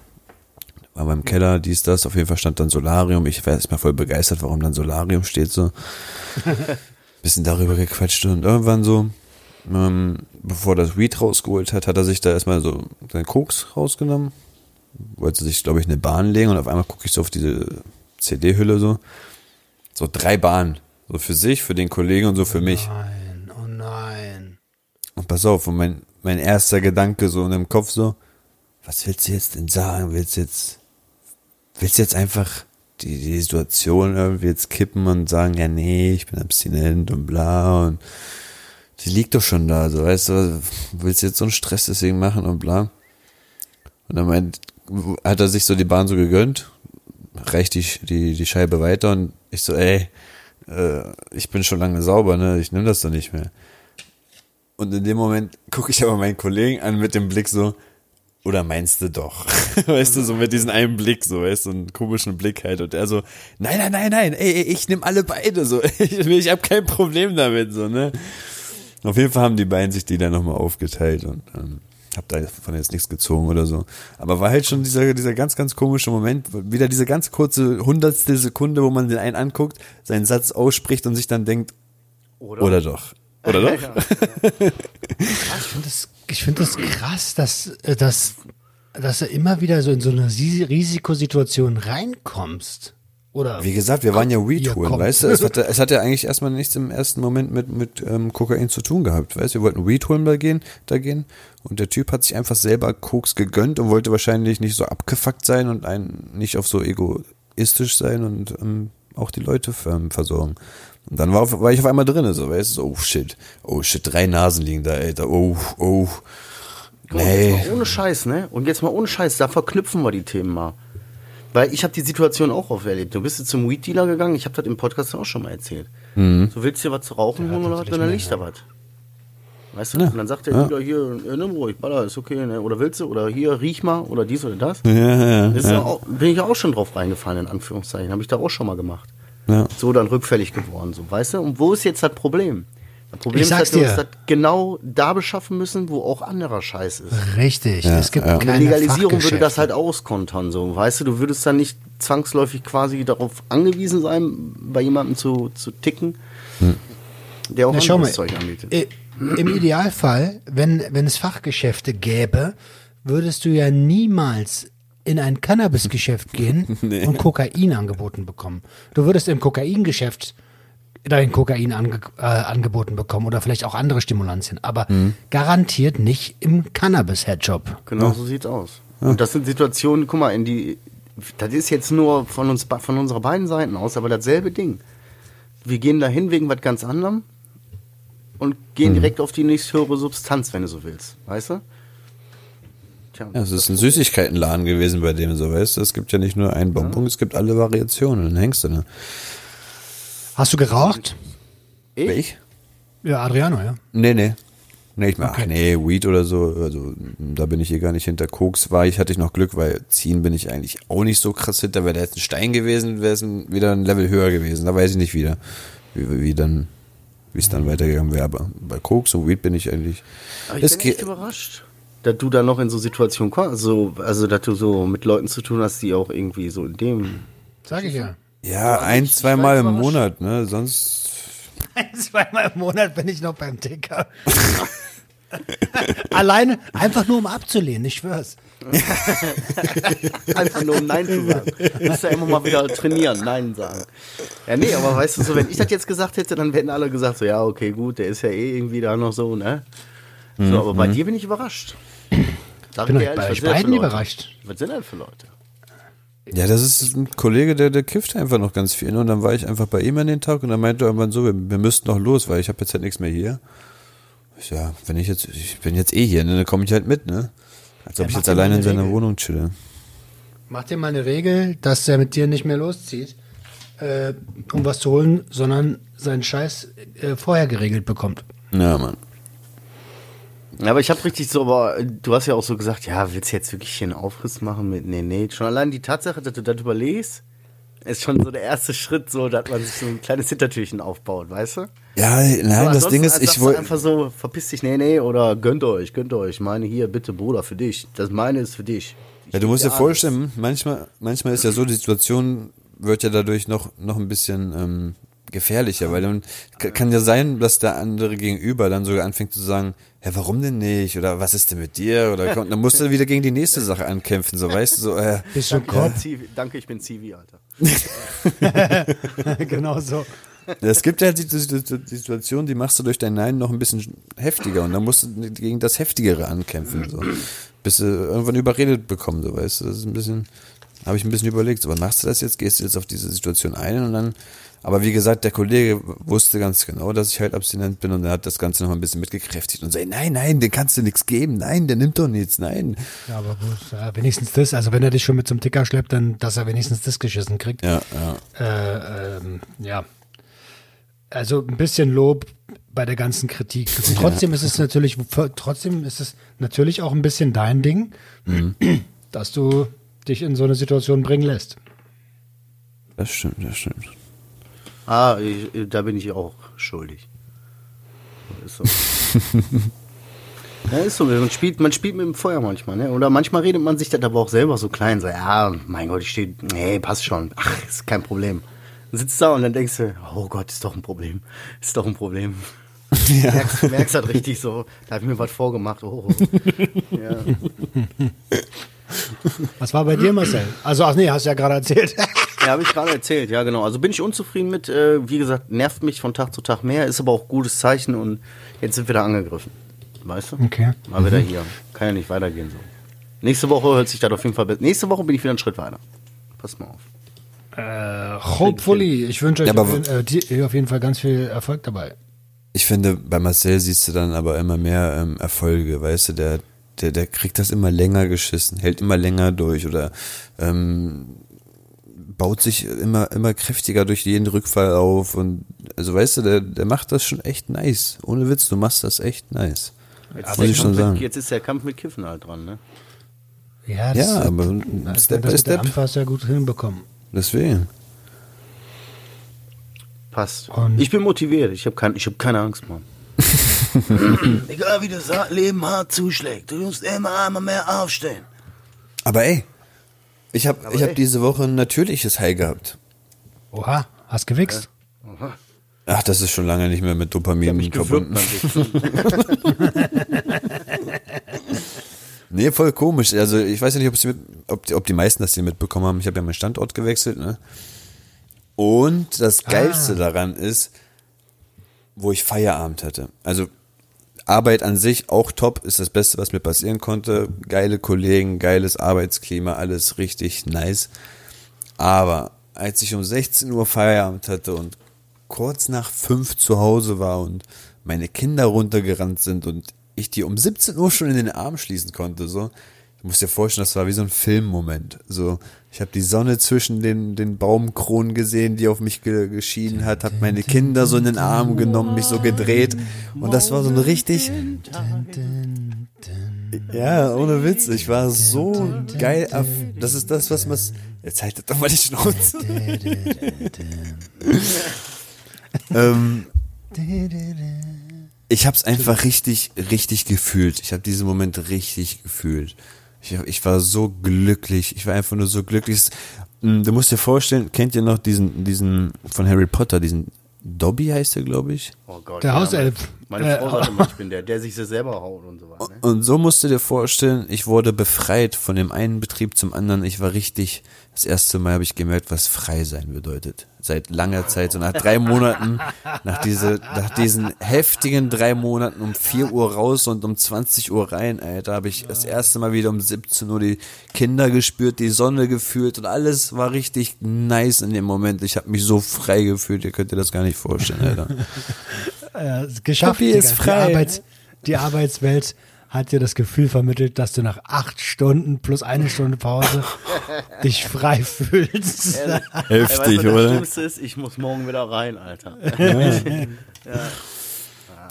War beim Keller, dies, das. Auf jeden Fall stand dann Solarium. Ich war erstmal voll begeistert, warum dann Solarium steht so. Bisschen darüber gequatscht und irgendwann so, ähm, bevor das Weed rausgeholt hat, hat er sich da erstmal so seinen Koks rausgenommen. Wollte sich, glaube ich, eine Bahn legen und auf einmal gucke ich so auf diese CD-Hülle so. So drei Bahnen. So für sich, für den Kollegen und so für mich. Nein, oh nein. Und pass auf, und mein, mein erster Gedanke so in dem Kopf so, was willst du jetzt denn sagen? Willst du jetzt, willst du jetzt einfach die, die Situation irgendwie jetzt kippen und sagen, ja nee, ich bin abstinent und bla und die liegt doch schon da, so weißt du, willst du jetzt so einen Stress deswegen machen und bla. Und dann meint, hat er sich so die Bahn so gegönnt, reicht die, die, die Scheibe weiter und ich so, ey, äh, ich bin schon lange sauber, ne, ich nehme das doch nicht mehr. Und in dem Moment gucke ich aber meinen Kollegen an mit dem Blick so, oder meinst du doch? weißt du, so mit diesem einen Blick, so, weißt du, so einen komischen Blick halt. Und er so, nein, nein, nein, nein, ey, ich nehme alle beide, so, ich, ich habe kein Problem damit, so, ne. Auf jeden Fall haben die beiden sich die dann nochmal aufgeteilt und ähm, hab davon jetzt nichts gezogen oder so. Aber war halt schon dieser, dieser ganz, ganz komische Moment, wieder diese ganz kurze hundertstel Sekunde, wo man den einen anguckt, seinen Satz ausspricht und sich dann denkt, oder doch. Oder doch? Ich finde das, ich find das krass, dass, äh, dass, dass du immer wieder so in so eine Si- Risikosituation reinkommst. Oder? Wie gesagt, wir waren ja Weed Hier, holen, komm. weißt du? Es hatte, es hat ja eigentlich erstmal nichts im ersten Moment mit, mit ähm, Kokain zu tun gehabt, weißt du? Wir wollten Weed holen da gehen, da gehen und der Typ hat sich einfach selber Koks gegönnt und wollte wahrscheinlich nicht so abgefuckt sein und ein, nicht auf so egoistisch sein und ähm, auch die Leute ähm, versorgen. Und dann war, war ich auf einmal drinne, so, weißt du? So, oh shit, oh shit, drei Nasen liegen da, Alter, oh, oh. Nee. jetzt mal ohne Scheiß, ne? Und jetzt mal ohne Scheiß, da verknüpfen wir die Themen mal. Weil ich habe die Situation auch oft erlebt. Du bist jetzt zum Weed-Dealer gegangen, ich habe das im Podcast auch schon mal erzählt. Mhm. Du willst dir was zu rauchen holen oder was, dann liegt da was. Weißt du? Ja. Und dann sagt der Ja. Dealer hier, äh, nimm ruhig, baller, ist okay, ne? Oder willst du? Oder hier, riech mal, oder dies oder das. Ja, ja, Das ist ja. ja auch, bin ich ja auch schon drauf reingefallen, in Anführungszeichen. Habe ich da auch schon mal gemacht. ja. So dann rückfällig geworden, so, weißt du? Und wo ist jetzt das Problem? Das Problem Ich ist, dass wir dir. uns das genau da beschaffen müssen, wo auch anderer Scheiß ist. Richtig. Ja, es gibt ja. Keine eine Legalisierung würde das halt auskontern, so. Weißt du, du würdest dann nicht zwangsläufig quasi darauf angewiesen sein, bei jemandem zu, zu ticken, der auch Na, anderes mal, Zeug anbietet. äh, im Idealfall, wenn, wenn es Fachgeschäfte gäbe, würdest du ja niemals in ein Cannabisgeschäft gehen Nee. und Kokain angeboten bekommen. Du würdest im Kokaingeschäft dein Kokain ange, äh, angeboten bekommen oder vielleicht auch andere Stimulantien, aber Mhm. garantiert nicht im Cannabis-Headshop. Genau so sieht's aus. Und das sind Situationen, guck mal, in die, das ist jetzt nur von uns, von unserer beiden Seiten aus, aber dasselbe Ding. Wir gehen dahin wegen was ganz anderem und gehen Mhm. direkt auf die nächsthöhere Substanz, wenn du so willst. Weißt du? Tja, Ja, es ist ein Süßigkeitenladen gewesen bei dem, so weißt du. Es gibt ja nicht nur einen Bonbon, es gibt alle Variationen. Dann hängst du ne? Hast du geraucht? Ich? Ich? Ja, Adriano, ja. Nee, nee. Nee, ich mach, Okay. ach nee, Weed oder so, also da bin ich hier gar nicht hinter. Koks war ich, hatte ich noch Glück, weil ziehen bin ich eigentlich auch nicht so krass hinter. Wäre da jetzt ein Stein gewesen, wäre es wieder ein Level höher gewesen. Da weiß ich nicht wieder, wie, wie dann, wie es dann weitergegangen wäre. Aber bei Koks und Weed bin ich eigentlich. Aber ich es bin echt überrascht, dass du da noch in so Situationen kommst. Also, also, dass du so mit Leuten zu tun hast, die auch irgendwie so in dem. Sag ich ja. Ja, ein, ich- ich zwei war Mal im. Monat, ne? Sonst Zweimal im Monat bin ich noch beim Ticker. Alleine, einfach nur um abzulehnen, ich schwör's. Einfach nur um Nein zu sagen. Du musst ja immer mal wieder trainieren, Nein sagen. Ja, nee, aber weißt du so, wenn ich das jetzt gesagt hätte, dann hätten alle gesagt, so, ja, okay, gut, der ist ja eh irgendwie da noch so, ne? So, aber bei dir bin ich überrascht. Sag Bin dir euch bei was euch beiden überrascht. Was sind das für Leute? Ja, das ist ein Kollege, der, der kifft einfach noch ganz viel. ne? Und dann war ich einfach bei ihm an den Tag und dann meinte er irgendwann so, wir, wir müssten noch los, weil ich habe jetzt halt nichts mehr hier. Ich ja, wenn ich jetzt, ich bin jetzt eh hier, ne, dann komme ich halt mit, ne? Als ob Ja, ich jetzt alleine in eine seiner Regel. Wohnung chille. Mach dir mal eine Regel, dass er mit dir nicht mehr loszieht, äh, um was zu holen, sondern seinen Scheiß äh, vorher geregelt bekommt. Ja, Mann. Ja, aber ich habe richtig so, aber du hast ja auch so gesagt, ja, willst du jetzt wirklich hier einen Aufriss machen mit, nee, nee, schon allein die Tatsache, dass du das überlegst, ist schon so der erste Schritt, so, dass man sich so ein kleines Hintertürchen aufbaut, weißt du? Ja, nein, das Ding ist, sagst ich wollte. einfach so, verpiss dich, nee, nee, oder gönnt euch, gönnt euch, meine hier, bitte, Bruder, für dich. Das meine ist für dich. Ich Ja, du musst dir vorstellen, manchmal, manchmal ist ja so, die Situation wird ja dadurch noch, noch ein bisschen ähm, gefährlicher, weil dann kann ja sein, dass der andere gegenüber dann sogar anfängt zu sagen, ja, warum denn nicht? Oder was ist denn mit dir? Oder komm, dann musst du wieder gegen die nächste Sache ankämpfen, so weißt du, so, äh, Bist schon Ja, Kopf? Zivi, danke, ich bin Zivi, Alter. genau so. Es gibt ja die, die, die Situation, die machst du durch dein Nein noch ein bisschen heftiger und dann musst du gegen das Heftigere ankämpfen, so. Bis du irgendwann überredet bekommen, so weißt du. Das ist ein bisschen, habe ich ein bisschen überlegt, so, aber machst du das jetzt? Gehst du jetzt auf diese Situation ein und dann, aber wie gesagt, der Kollege wusste ganz genau, dass ich halt abstinent bin und er hat das Ganze noch ein bisschen mitgekräftigt und sagt, nein, nein, den kannst du nichts geben, nein, der nimmt doch nichts, nein. Ja, aber gut, ja, wenigstens das, also wenn er dich schon mit zum Ticker schleppt, dann, dass er wenigstens das geschissen kriegt. Ja, ja. Äh, ähm, ja. Also ein bisschen Lob bei der ganzen Kritik. Und trotzdem ist es natürlich, trotzdem ist es natürlich auch ein bisschen dein Ding, dass du dich in so eine Situation bringen lässt. Das stimmt, das stimmt. Ah, ich, da bin ich auch schuldig. Ist so. ja, ist so. Man spielt, man spielt mit dem Feuer manchmal, ne? Oder manchmal redet man sich das aber auch selber so klein. So, ja, mein Gott, ich stehe, nee, passt schon. Ach, ist kein Problem. Dann sitzt da und dann denkst du, oh Gott, ist doch ein Problem. Ist doch ein Problem. Ja. Merkst, du merkst halt richtig so, da hab ich mir was vorgemacht. Oh. Ja. Was war bei dir, Marcel? Also, ach nee, hast du ja gerade erzählt. Ja, habe ich gerade erzählt, ja genau. Also bin ich unzufrieden mit, äh, wie gesagt, nervt mich von Tag zu Tag mehr, ist aber auch gutes Zeichen und jetzt sind wir da angegriffen. Weißt du? Okay. Mal wieder hier. Kann ja nicht weitergehen so. Nächste Woche hört sich das auf jeden Fall besser. Nächste Woche bin ich wieder einen Schritt weiter. Pass mal auf. Äh, hopefully. Ich wünsche euch Ja, auf, jeden- äh, auf jeden Fall ganz viel Erfolg dabei. Ich finde, bei Marcel siehst du dann aber immer mehr ähm, Erfolge, weißt du, der, der, der kriegt das immer länger geschissen, hält immer länger durch oder ähm, baut sich immer, immer kräftiger durch jeden Rückfall auf und also weißt du, der, der macht das schon echt nice. Ohne Witz, du machst das echt nice. Jetzt, Muss ist ich der schon Kampf sagen. mit, jetzt ist der Kampf mit Kiffen halt dran, ne? Ja, Ja, aber das, Step das by Step. Hast du ja gut hinbekommen. Deswegen. Passt. Und- ich bin motiviert. Ich habe kein, ich hab keine Angst, Mann. Egal wie das Leben hart zuschlägt, du musst immer einmal mehr aufstehen. Aber ey, ich habe ich hab diese Woche ein natürliches High gehabt. Oha, hast gewichst? Ach, das ist schon lange nicht mehr mit Dopamin Mich gewürgt verbunden. Nee, voll komisch. Also ich weiß ja nicht, mit, ob, die, ob die meisten das hier mitbekommen haben. Ich habe ja meinen Standort gewechselt, ne? Und das Geilste daran ist, wo ich Feierabend hatte. Also Arbeit an sich auch top, ist das Beste, was mir passieren konnte. Geile Kollegen, geiles Arbeitsklima, alles richtig nice. Aber als ich um 16 Uhr Feierabend hatte und kurz nach fünf zu Hause war und meine Kinder runtergerannt sind und ich die um 17 Uhr schon in den Arm schließen konnte, so, du musst dir vorstellen, das war wie so ein Filmmoment. So, ich habe die Sonne zwischen den, den Baumkronen gesehen, die auf mich ge geschienen hat, habe meine Kinder so in den Arm genommen, mich so gedreht und das war so ein richtig, ja, ohne Witz, ich war so geil. Auf, das ist das, was man. Jetzt haltet doch mal die Schnauze. ähm, ich habe es einfach richtig, richtig gefühlt. Ich habe diesen Moment richtig gefühlt. Ich, ich war so glücklich. Ich war einfach nur so glücklich. Mm, Du musst dir vorstellen, kennt ihr noch diesen, diesen von Harry Potter, diesen Dobby heißt er, glaube ich. Oh Gott. Der Hauself. Meine Äh, Frau sagt immer, ich bin der, der sich selber haut und so weiter. Ne? Und so musst du dir vorstellen, ich wurde befreit von dem einen Betrieb zum anderen. Ich war richtig, das erste Mal habe ich gemerkt, was frei sein bedeutet. Seit langer Zeit, so nach drei Monaten, nach, diese, nach diesen heftigen drei Monaten um 4 Uhr raus und um 20 Uhr rein, Alter, habe ich das erste Mal wieder um 17 Uhr die Kinder gespürt, die Sonne gefühlt und alles war richtig nice in dem Moment. Ich habe mich so frei gefühlt, ihr könnt dir das gar nicht vorstellen, Alter. Äh, geschafft. Papi ist frei. Die, Arbeits, die Arbeitswelt hat dir das Gefühl vermittelt, dass du nach acht Stunden plus eine Stunde Pause dich frei fühlst. Ey, Heftig, weißt du, Das oder? Schlimmste ist, ich muss morgen wieder rein, Alter.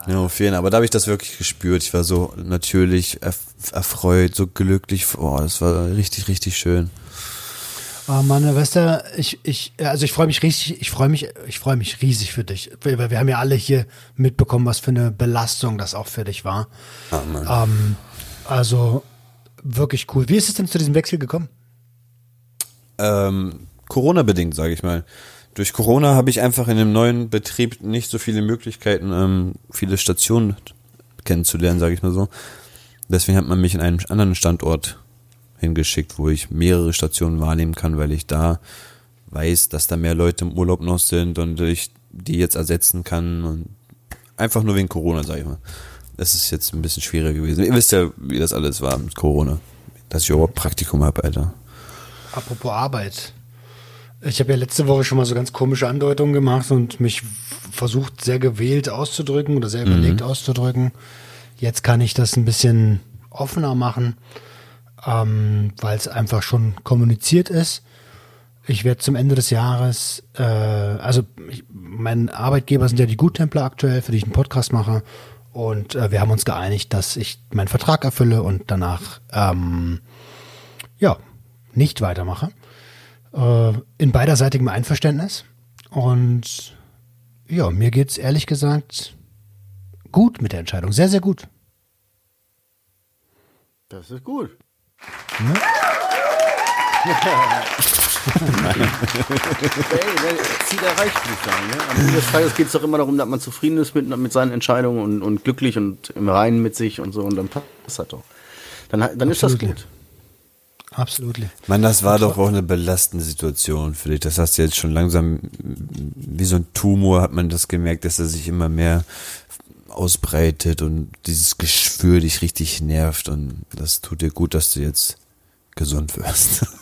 Ja, auf jeden Fall. Aber da habe ich das wirklich gespürt. Ich war so natürlich erf- erfreut, so glücklich. Oh, das war richtig, richtig schön. Oh Mann, weißt du, ich, ich, also ich freue mich riesig, ich freue mich, ich freue mich riesig für dich. Weil wir haben ja alle hier mitbekommen, was für eine Belastung das auch für dich war. Ähm, also wirklich cool. Wie ist es denn zu diesem Wechsel gekommen? Ähm, Corona-bedingt, sage ich mal. Durch Corona habe ich einfach in dem neuen Betrieb nicht so viele Möglichkeiten, ähm, viele Stationen kennenzulernen, sage ich mal so. Deswegen hat man mich in einen anderen Standort hingeschickt, wo ich mehrere Stationen wahrnehmen kann, weil ich da weiß, dass da mehr Leute im Urlaub noch sind und ich die jetzt ersetzen kann und einfach nur wegen Corona, sage ich mal. Das ist jetzt ein bisschen schwieriger gewesen. Ihr wisst ja, wie das alles war mit Corona. Dass ich überhaupt Praktikum habe, Alter. Apropos Arbeit. Ich habe ja letzte Woche schon mal so ganz komische Andeutungen gemacht und mich versucht, sehr gewählt auszudrücken oder sehr überlegt auszudrücken. Jetzt kann ich das ein bisschen offener machen, ähm, weil es einfach schon kommuniziert ist. Ich werde zum Ende des Jahres, äh, also ich, mein Arbeitgeber sind ja die Guttempler aktuell, für die ich einen Podcast mache. Und äh, wir haben uns geeinigt, dass ich meinen Vertrag erfülle und danach ähm, ja, nicht weitermache. Äh, in beiderseitigem Einverständnis. Und ja, mir geht's ehrlich gesagt gut mit der Entscheidung. Sehr, sehr gut. Das ist gut. Ey, ne, Ziel erreicht, würde ich sagen. Ne? Am Ende des Tages geht es doch immer darum, dass man zufrieden ist mit, mit seinen Entscheidungen und, und glücklich und im Reinen mit sich und so. Und dann passt das halt doch. Dann, dann ist das gut. Absolut. Mann, das war doch auch eine belastende Situation für dich. Das hast du jetzt schon langsam, wie so ein Tumor hat man das gemerkt, dass er sich immer mehr ausbreitet und dieses Geschwür dich richtig nervt und das tut dir gut, dass du jetzt gesund wirst.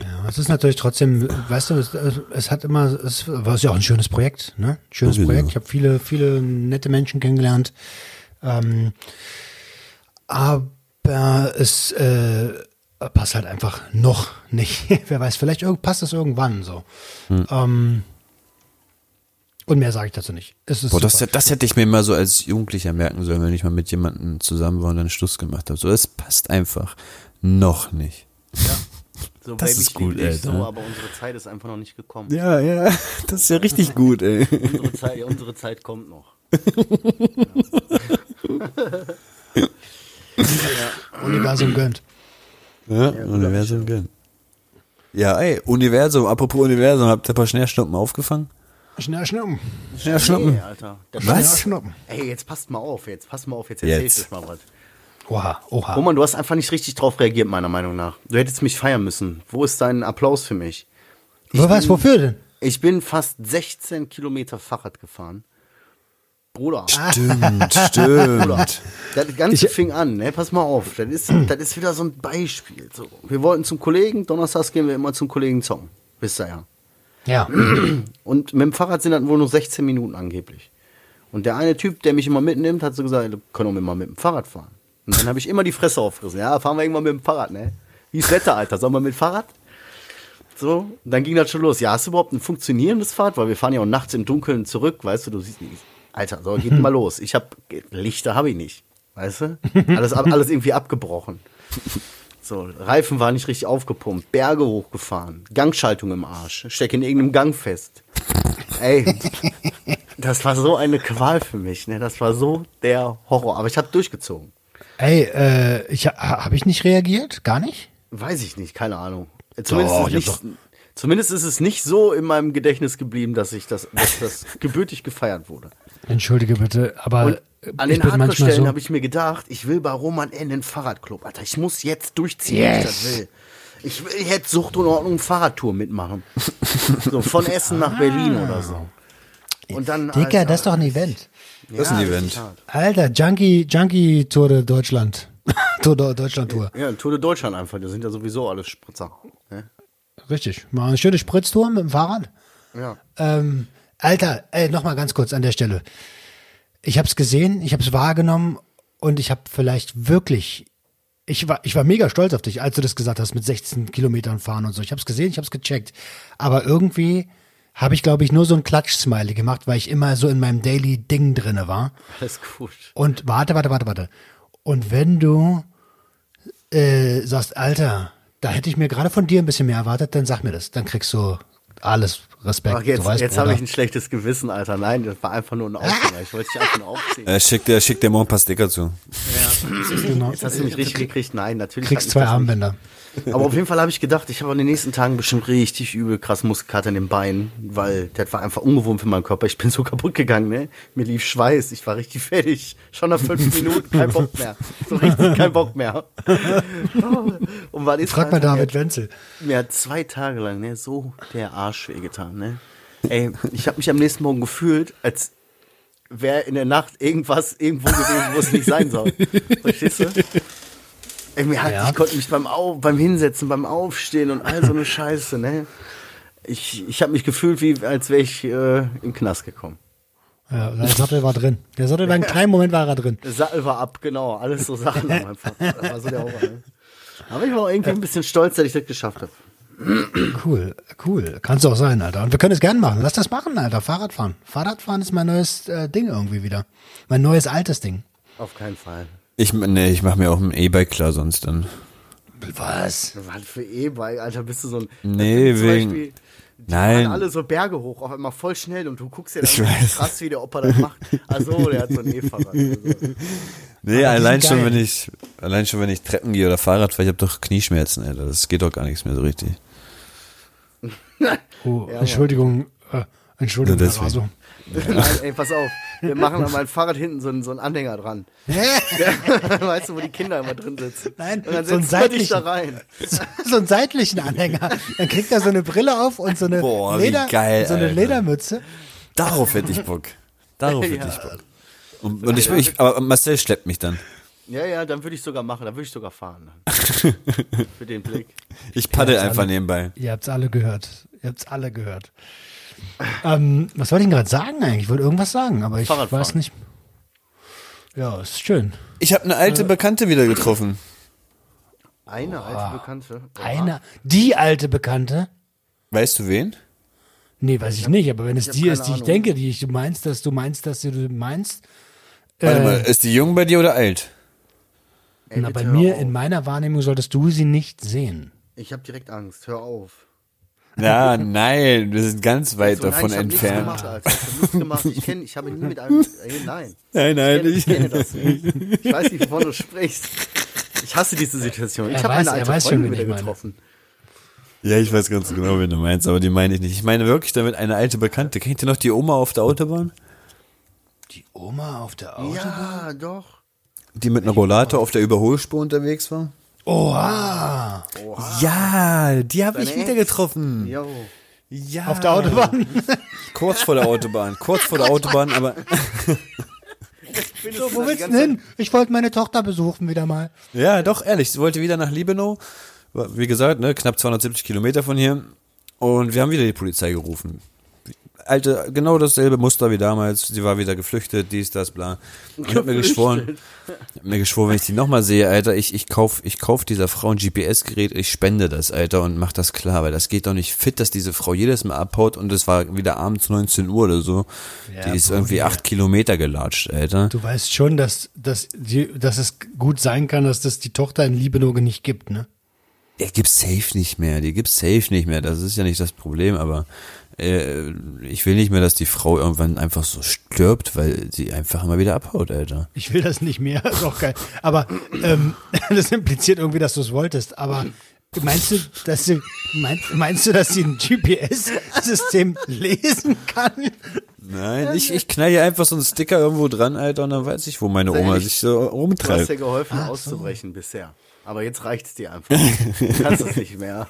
Ja, es ist natürlich trotzdem, weißt du, es, es hat immer, es war ja auch ein schönes Projekt, ne? Schönes Sowieso. Projekt. Ich habe viele, viele nette Menschen kennengelernt. Ähm, aber es äh, passt halt einfach noch nicht. Wer weiß, vielleicht passt es irgendwann so. Hm. Ähm, und mehr sage ich dazu nicht. Es ist Boah, das, das hätte ich mir mal so als Jugendlicher merken sollen, wenn ich mal mit jemandem zusammen war und dann Schluss gemacht habe. So, das passt einfach noch nicht. So, Das ist gut, ey, so, ne? aber unsere Zeit ist einfach noch nicht gekommen. Ja, ja, das ist ja richtig gut, ey. Unsere, Zeit, ja, unsere Zeit kommt noch. Universum gönnt. Ja, Universum gönn. Ja, ey, Universum, apropos Universum, habt ihr ein paar Schnellschnuppen aufgefangen? Schnell schnuppen. Schnellschnuppen? Nee, Alter. Das Was? Schnell schnuppen. Ey, jetzt passt mal auf, jetzt passt mal auf, jetzt erzähl Jetzt. ich euch mal was. Oha, oha. Roman, du hast einfach nicht richtig drauf reagiert, meiner Meinung nach. Du hättest mich feiern müssen. Wo ist dein Applaus für mich? Wo, was, wofür denn? Ich bin fast 16 Kilometer Fahrrad gefahren. Bruder, Stimmt, stimmt. das Ganze fing an, ne? Pass mal auf. Das ist, das ist wieder so ein Beispiel. So. Wir wollten zum Kollegen, donnerstags gehen wir immer zum Kollegen zocken. Wisst ihr ja. Ja. Und mit dem Fahrrad sind das wohl nur 16 Minuten angeblich. Und der eine Typ, der mich immer mitnimmt, hat so gesagt, können auch mal mit dem Fahrrad fahren. Und dann habe ich immer die Fresse aufgerissen. Ja, fahren wir irgendwann mit dem Fahrrad, ne? Wie ist Wetter, Alter? Sollen wir mit Fahrrad? So, dann ging das schon los. Ja, hast du überhaupt ein funktionierendes Fahrrad? Weil wir fahren ja auch nachts im Dunkeln zurück, weißt du, du siehst nicht. Alter, so, geht mal los. Ich hab, Lichter habe ich nicht, weißt du? Alles, alles irgendwie abgebrochen. So, Reifen war nicht richtig aufgepumpt, Berge hochgefahren, Gangschaltung im Arsch, steck in irgendeinem Gang fest. Ey, das war so eine Qual für mich, ne? Das war so der Horror. Aber ich habe durchgezogen. Ey, äh, ich, ha- habe ich nicht reagiert? Gar nicht? Weiß ich nicht, keine Ahnung. Zumindest Doch, nicht, Zumindest ist es nicht so in meinem Gedächtnis geblieben, dass ich das, dass das gebürtig gefeiert wurde. Entschuldige bitte, aber Und an ich den manchmal Hardcore-Stellen so, habe ich mir gedacht, ich will bei Roman in den Fahrradclub, Alter. Ich muss jetzt durchziehen, wie ich Yes. das will. Ich will jetzt Sucht und Ordnung Fahrradtour mitmachen. so von Essen nach Berlin oder so. Und dann. Dicker, Alter, das ist doch ein Event. Das ist ein ja, Event. Alter, Junkie, Junkie Tour de Deutschland. Tour de Deutschland Tour. Ja, Tour de Deutschland einfach. Die sind ja sowieso alles Spritzer. Ne? Richtig. Mal eine schöne Spritztour mit dem Fahrrad. Ja. Ähm, Alter, ey, nochmal ganz kurz an der Stelle. Ich habe es gesehen, ich habe es wahrgenommen und ich habe vielleicht wirklich, ich war, ich war mega stolz auf dich, als du das gesagt hast mit 16 Kilometern fahren und so. Ich habe es gesehen, ich habe es gecheckt. Aber irgendwie habe ich, glaube ich, nur so ein Klatsch-Smiley gemacht, weil ich immer so in meinem Daily-Ding drinne war. Alles gut. Und warte, warte, warte, warte. Und wenn du äh, sagst, Alter, da hätte ich mir gerade von dir ein bisschen mehr erwartet, dann sag mir das. Dann kriegst du alles Respekt. Ach, jetzt jetzt habe ich ein schlechtes Gewissen, Alter. Nein, das war einfach nur ein Aufhänger. Ich wollte dich einfach nur aufziehen. Er schickt, er schickt dir morgen ein paar Sticker zu. Genau. Jetzt hast du mich richtig gekriegt. Nein, natürlich. kriegst zwei das nicht- Armbänder. Aber auf jeden Fall habe ich gedacht, ich habe in den nächsten Tagen bestimmt richtig übel krass Muskelkater in den Beinen, weil das war einfach ungewohnt für meinen Körper. Ich bin so kaputt gegangen, ne? Mir lief Schweiß, ich war richtig fertig. Schon nach fünf Minuten kein Bock mehr. So richtig kein Bock mehr. Und ist Frag mal David Wenzel. mir hat zwei Tage lang ne, so der Arsch wehgetan, ne? Ey, ich habe mich am nächsten Morgen gefühlt, als wäre in der Nacht irgendwas irgendwo gewesen, wo es nicht sein soll. Verstehst du? Ey, mir hat, Ja. Ich konnte mich beim, Au beim Hinsetzen, beim Aufstehen und all so eine Scheiße, ne? Ich, ich habe mich gefühlt, wie als wäre ich äh, im Knast gekommen. Ja, der Sattel war drin. Der Sattel war einen kleinen Moment war er drin. Der Sattel war ab, genau. Alles so Sachen am einfach. Das war so der Horror, ne? Aber ich war auch irgendwie ein bisschen stolz, dass ich das geschafft habe. Cool, cool. Kannst du auch sein, Alter. Und wir können es gerne machen. Lass das machen, Alter. Fahrradfahren. Fahrradfahren ist mein neues äh, Ding irgendwie wieder. Mein neues altes Ding. Auf keinen Fall. Ich, nee, ich mache mir auch ein E-Bike klar sonst dann. Was? Was für E-Bike, Alter, bist du so ein. Nee, wegen- Beispiel, die Nein. fahren alle so Berge hoch, auf einmal voll schnell und du guckst Ich dann weiß. krass, wie der Opa das macht. Also, der hat so ein E-Fahrrad. Also. Nee, Aber allein schon, wenn ich, allein schon, wenn ich Treppen gehe oder Fahrrad fahre, ich habe doch Knieschmerzen, Alter. Das geht doch gar nichts mehr so richtig. Oh, Entschuldigung. Äh, Entschuldigung. Raso. Nein, ey, pass auf. Wir machen an meinem Fahrrad hinten so einen, so einen Anhänger dran. weißt du, wo die Kinder immer drin sitzen? Nein, und dann so einen dich da seitlichen. rein. so einen seitlichen Anhänger. Dann kriegt er so eine Brille auf und so eine, Boah, Leder, geil, so eine Alter. Ledermütze. Darauf hätte ich Bock. Darauf hätte Ja. ich Bock. Und, und ich, ich, aber Marcel schleppt mich dann. Ja, ja, dann würde ich sogar machen, dann würde ich sogar fahren. Für den Blick. Ich paddel einfach alle- nebenbei. Ihr habt's alle gehört. Ihr habt's alle gehört. Ähm, was wollte ich denn gerade sagen eigentlich? Ich wollte irgendwas sagen, aber ich weiß nicht. Ja, ist schön. Ich habe eine alte Bekannte wieder getroffen. Eine alte Bekannte. Oha. Eine, die alte Bekannte. Weißt du wen? Nee, weiß ich nicht, aber wenn es die ist, die ich Ahnung. denke, die ich, du meinst, dass du meinst, dass du meinst. Warte äh, mal, ist die jung bei dir oder alt? Ey, na, bei mir, auf. in meiner Wahrnehmung, solltest du sie nicht sehen. Ich habe direkt Angst, hör auf. Ja, nein, wir sind ganz weit So, nein, davon ich hab nichts entfernt. Gemacht, Alter. Ich habe nichts gemacht. Ich kenne, ich habe nie mit einem. Ey, nein. Nein, Ich nein, kenne, ich ich, kenne das nicht. Ich weiß nicht, wovon du sprichst. Ich hasse diese Situation. Ich habe weiß- eine alte Freundin wen ich wieder getroffen. Ja, ich weiß ganz genau, wen du meinst, aber die meine ich nicht. Ich meine wirklich damit eine alte Bekannte. Kennt ihr noch die Oma auf der Autobahn? Die Oma auf der Auto? Ja, doch. Die mit einem Rollator auf der Überholspur unterwegs war? Oha! Ja, die habe ich wieder getroffen. Jo. Ja. Auf der Autobahn? Kurz vor der Autobahn. Kurz vor der Autobahn, aber So, wo willst du denn hin? Ich wollte meine Tochter besuchen wieder mal. ja, doch, ehrlich. Sie wollte wieder nach Liebenau. War, Wie gesagt, ne, knapp 270 Kilometer von hier. Und wir haben wieder die Polizei gerufen. Alte, genau dasselbe Muster wie damals. Sie war wieder geflüchtet, dies, das, bla. Ich hab mir geschworen, ich hab mir geschworen, wenn ich die nochmal sehe, Alter, ich, ich kauf, ich kauf dieser Frau ein GPS-Gerät, ich spende das, Alter, und mach das klar, weil das geht doch nicht fit, dass diese Frau jedes Mal abhaut und es war wieder abends 19 Uhr oder so. Ja, die ist Brudi. irgendwie acht Kilometer gelatscht, Alter. Du weißt schon, dass, dass, die, dass es gut sein kann, dass das die Tochter in Liebenoge nicht gibt, ne? Der gibt's safe nicht mehr, die gibt's safe nicht mehr, das ist ja nicht das Problem, aber äh, ich will nicht mehr, dass die Frau irgendwann einfach so stirbt, weil sie einfach immer wieder abhaut, Alter. Ich will das nicht mehr, ist auch geil. Aber ähm, das impliziert irgendwie, dass du es wolltest. Aber Meinst du, dass sie, meinst, meinst du, dass sie ein GPS-System lesen kann? Nein, ich, ich knall hier einfach so einen Sticker irgendwo dran, Alter, und dann weiß ich, wo meine Oma sich so Du hast rumtreibt. ja geholfen, auszubrechen bisher. Aber jetzt reicht's dir einfach. Du kannst es nicht mehr.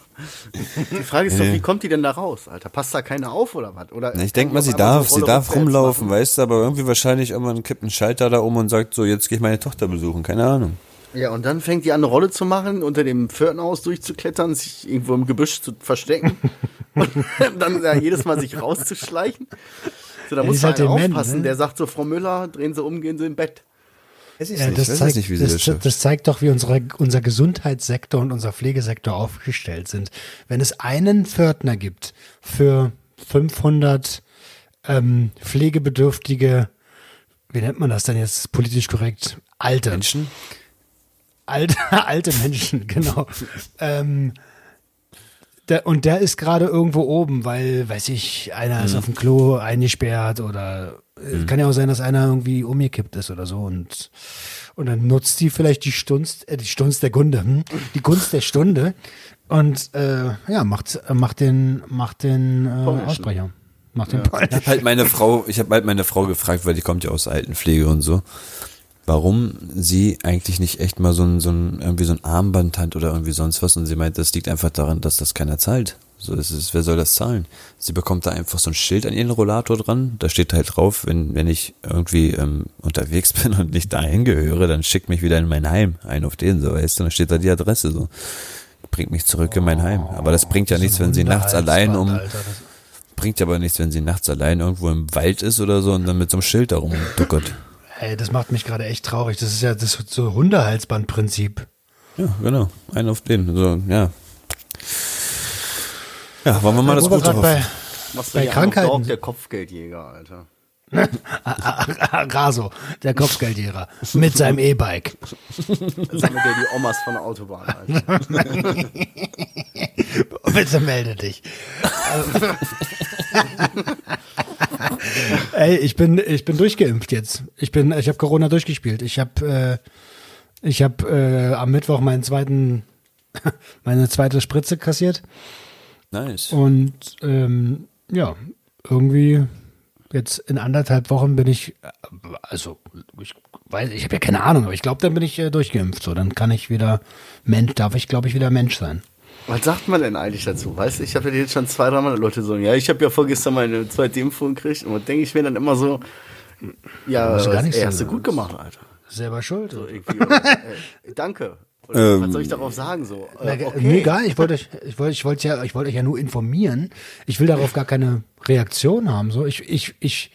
Die Frage ist doch, wie kommt die denn da raus, Alter? Passt da keiner auf oder was? Oder Ich denke mal, sie darf, so sie darf rumlaufen, machen? weißt du, aber irgendwie wahrscheinlich irgendwann kippt ein Schalter da um und sagt so, jetzt gehe ich meine Tochter besuchen, keine Ahnung. Ja, und dann fängt die an, eine Rolle zu machen, unter dem Pförtnerhaus durchzuklettern, sich irgendwo im Gebüsch zu verstecken und dann ja, jedes Mal sich rauszuschleichen. So, da die muss man halt aufpassen. ne? Der sagt so, Frau Müller, drehen Sie um, gehen Sie im Bett. Ja, nicht, das, zeigt, nicht, wie sie das, das zeigt doch, wie unsere, unser Gesundheitssektor und unser Pflegesektor aufgestellt sind. Wenn es einen Pförtner gibt für 500 ähm, pflegebedürftige, wie nennt man das denn jetzt politisch korrekt? Alte. Menschen? Alte, alte Menschen, genau. ähm, der, und der ist gerade irgendwo oben, weil, weiß ich, einer Mhm. ist auf dem Klo eingesperrt oder äh, kann ja auch sein, dass einer irgendwie umgekippt ist oder so und und dann nutzt die vielleicht die Stunst, äh, die Stunst der Gunde, hm? die Gunst der Stunde und äh, ja macht macht den macht den äh. Aussprecher, macht den Ich Polnisch. habe halt meine Frau, ich habe halt meine Frau gefragt, weil die kommt ja aus der Altenpflege und so, warum sie eigentlich nicht echt mal so ein, so ein irgendwie so ein Armband hat oder irgendwie sonst was und sie meint, das liegt einfach daran, dass das keiner zahlt. So ist es, wer soll das zahlen? Sie bekommt da einfach so ein Schild an ihren Rollator dran, da steht halt drauf, wenn wenn ich irgendwie ähm, unterwegs bin und nicht dahin gehöre, dann schickt mich wieder in mein Heim, ein auf den so, weißt du, dann steht da die Adresse so. Bringt mich zurück in mein Heim. Aber das bringt ja nichts, wenn sie nachts allein um Alter, das- Bringt ja aber nichts, wenn sie nachts allein irgendwo im Wald ist oder so und dann mit so einem Schild da rumduckert. Ey, das macht mich gerade echt traurig. Das ist ja das so Hundehalsbandprinzip. Ja, genau. Einen auf den. So, ja. Ja, wollen wir mal das Wo wir Gute bei, hoffen. Machst Bei du hier Krankheiten- Krankheiten. der Kopfgeldjäger, Alter. Raso, der Kopfgeldjäger, mit seinem E-Bike. Das sammelt der die Omas von der Autobahn, Alter. Bitte melde dich. Ey, ich bin, ich bin durchgeimpft jetzt. Ich bin, ich habe Corona durchgespielt. Ich habe, äh, ich habe äh, am Mittwoch meinen zweiten, meine zweite Spritze kassiert Nice. und ähm, ja, irgendwie jetzt in anderthalb Wochen bin ich, also ich weiß, ich habe ja keine Ahnung, aber ich glaube, dann bin ich äh, durchgeimpft. So, dann kann ich wieder Mensch, darf ich, glaube ich, wieder Mensch sein. Was sagt man denn eigentlich dazu? Weißt du, ich habe ja jetzt schon zwei, dreimal Leute so, ja, ich habe ja vorgestern meine zweite Impfung gekriegt und denke ich mir dann immer so, ja, gar was, nichts ey, hast du gut gemacht, Alter. Selber schuld. So irgendwie, oder, äh, danke. Oder, was soll ich darauf sagen so? Na, Äh, Mir egal, ich wollte euch, ich wollte, ich wollte ja, ich wollte euch ja nur informieren. Ich will darauf gar keine Reaktion haben. So, ich, ich, ich,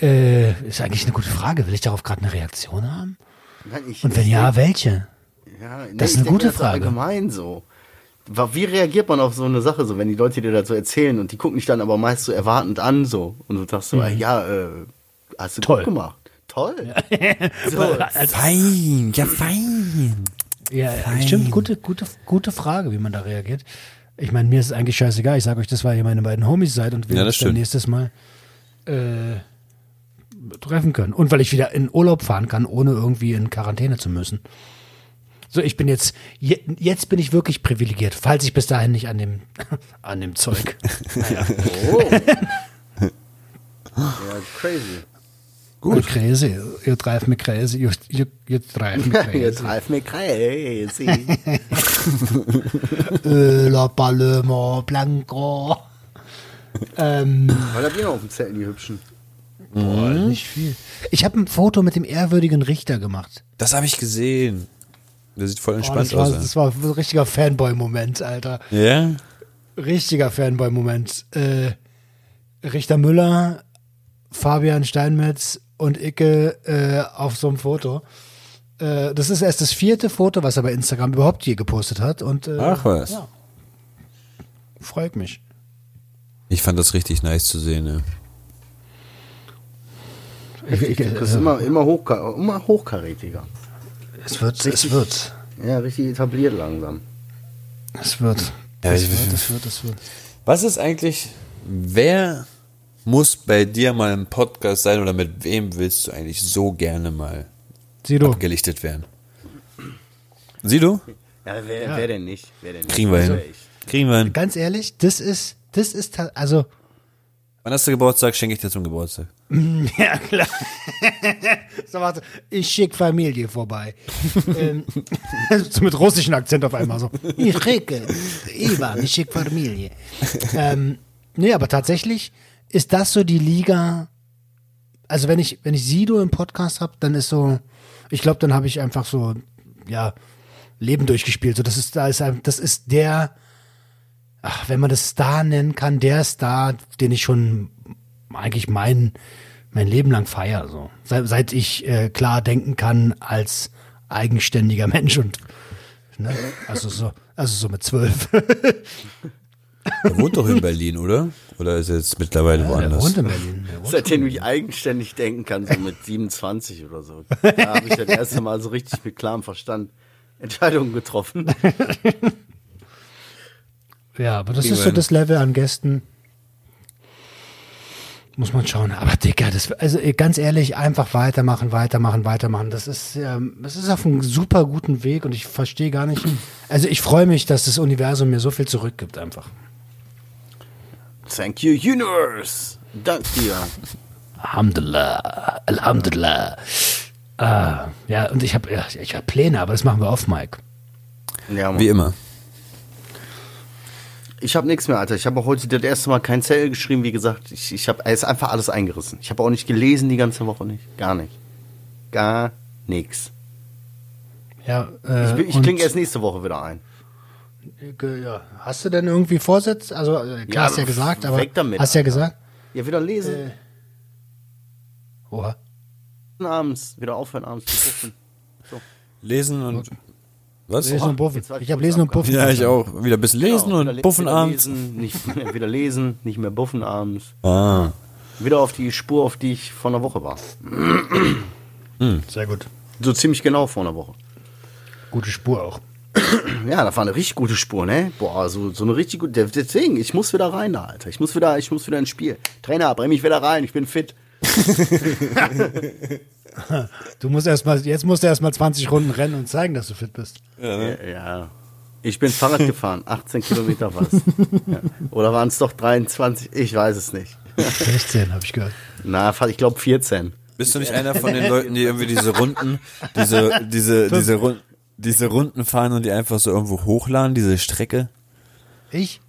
äh, ist eigentlich eine gute Frage. Will ich darauf gerade eine Reaktion haben? Nein, ich, Und wenn ich ja, welche? Ja, nee, Das ist ich eine denke gute so Frage. Allgemein so. Wie reagiert man auf so eine Sache, so wenn die Leute dir dazu erzählen und die gucken dich dann aber meist so erwartend an, so und du sagst so, ja, äh, hast du Mhm. Toll. gut gemacht. Toll. so, Fein, ja fein. Ja, stimmt. Gute, gute, gute Frage, wie man da reagiert. Ich meine, mir ist es eigentlich scheißegal. Ich sage euch das, weil ihr meine beiden Homies seid und wir Ja, das uns dann nächstes Mal äh, treffen können. Und weil ich wieder in Urlaub fahren kann, ohne irgendwie in Quarantäne zu müssen. So, ich bin jetzt, je, jetzt bin ich wirklich privilegiert, falls ich bis dahin nicht an dem, an dem Zeug. oh. ja, crazy. Gut. Crazy. Ihr treibt mich crazy. Ihr treibt mich crazy. Jetzt reif mir crazy. äh, La Paloma Blanco. ähm, Was habt ihr noch auf dem Zettel, die hübschen? boah, nicht viel. Ich habe ein Foto mit dem ehrwürdigen Richter gemacht. Das habe ich gesehen. Der sieht voll Boah, entspannt das, war, aus. das war ein richtiger Fanboy-Moment, Alter. Ja? Richtiger Fanboy-Moment. Äh, Richter Müller, Fabian Steinmetz und Icke äh, auf so einem Foto. Äh, das ist erst das vierte Foto, was er bei Instagram überhaupt je gepostet hat. Und, äh, Ach was. Ja. Freut mich. Ich fand das richtig nice zu sehen. Ne? Ich, ich, Das ist immer, immer, hochka immer hochkarätiger. Es wird, es wird. Ja, richtig etabliert langsam. Es wird. Ja, es ich- wird, es wird, es wird. Was ist eigentlich, wer muss bei dir mal im Podcast sein oder mit wem willst du eigentlich so gerne mal Sido, abgelichtet werden? Sieh du? Ja, wer, wer denn nicht? Wer denn nicht? Kriegen wir hin. Kriegen wir hin. Ganz ehrlich, das ist, das ist, also, Wann hast du Geburtstag? Schenke ich dir zum Geburtstag. ja klar. so, warte, ich schick Familie vorbei. ähm, so mit russischem Akzent auf einmal so. Ich schicke, Ivan, ich schick Familie. ähm, nee, aber tatsächlich ist das so die Liga, also wenn ich, wenn ich Sido im Podcast habe, dann ist so, ich glaube, dann habe ich einfach so, ja, Leben durchgespielt. So, das ist, das ist der, ach, wenn man das Star nennen kann, der Star, den ich schon eigentlich mein, mein Leben lang feier. So. Seit, seit ich äh, klar denken kann als eigenständiger Mensch und ne? also so, also so mit zwölf. Er wohnt doch in Berlin, oder? Oder ist er jetzt mittlerweile Der woanders? wohnt in Berlin. Wohnt Seitdem ich eigenständig denken kann, so mit 27 oder so. Da habe ich das erste Mal so richtig mit klarem Verstand Entscheidungen getroffen. Ja, aber das Kriegen ist so das Level an Gästen. Muss man schauen. Aber Dicker, das, also eh, ganz ehrlich, einfach weitermachen, weitermachen, weitermachen. Das ist, ähm, das ist auf einem super guten Weg und ich verstehe gar nicht. Also ich freue mich, dass das Universum mir so viel zurückgibt einfach. Thank you, Universe. Dank dir. Alhamdulillah, Alhamdulillah. Ah, ja, und ich habe ja, ich hab Pläne, aber das machen wir off, Mike. Ja. Wie immer. Ich habe nichts mehr, Alter. Ich habe auch heute das erste Mal kein Zell geschrieben, wie gesagt. Ich, ich habe es ist einfach alles eingerissen. Ich habe auch nicht gelesen die ganze Woche nicht. Gar nicht. Gar nichts. Ja, äh, Ich, ich klinge erst nächste Woche wieder ein. Ja. Hast du denn irgendwie Vorsätze? Also äh, klar, Ja, hast ja gesagt, aber weg damit, hast ja gesagt. Ja, wieder lesen. Oha. Abends. Wieder aufhören, abends zu gucken. Lesen und. Was? Lesen und Buffen. ich habe Lesen und Buffen. Ja, ich auch. Wieder ein bisschen lesen Genau, und buffen wieder abends. Lesen, nicht wieder lesen, nicht mehr buffen abends. Ah. Wieder auf die Spur, auf die ich vor einer Woche war. Sehr gut. So ziemlich genau vor einer Woche. Gute Spur auch. Ja, das war eine richtig gute Spur, ne? Boah, so, so eine richtig gute. Deswegen, ich muss wieder rein da, Alter. Ich muss wieder, ich muss wieder ins Spiel. Trainer, bring mich wieder rein, ich bin fit. Du musst erst mal, jetzt musst du erst mal 20 Runden rennen und zeigen, dass du fit bist. Ja. ja. Ich bin Fahrrad gefahren, 18 Kilometer was. Ja. Oder waren es doch 23? Ich weiß es nicht. 16 habe ich gehört. Na, ich glaube 14. Bist du nicht einer von den Leuten, die irgendwie diese Runden, diese, diese, diese, Run diese Runden fahren und die einfach so irgendwo hochladen, diese Strecke? Ich?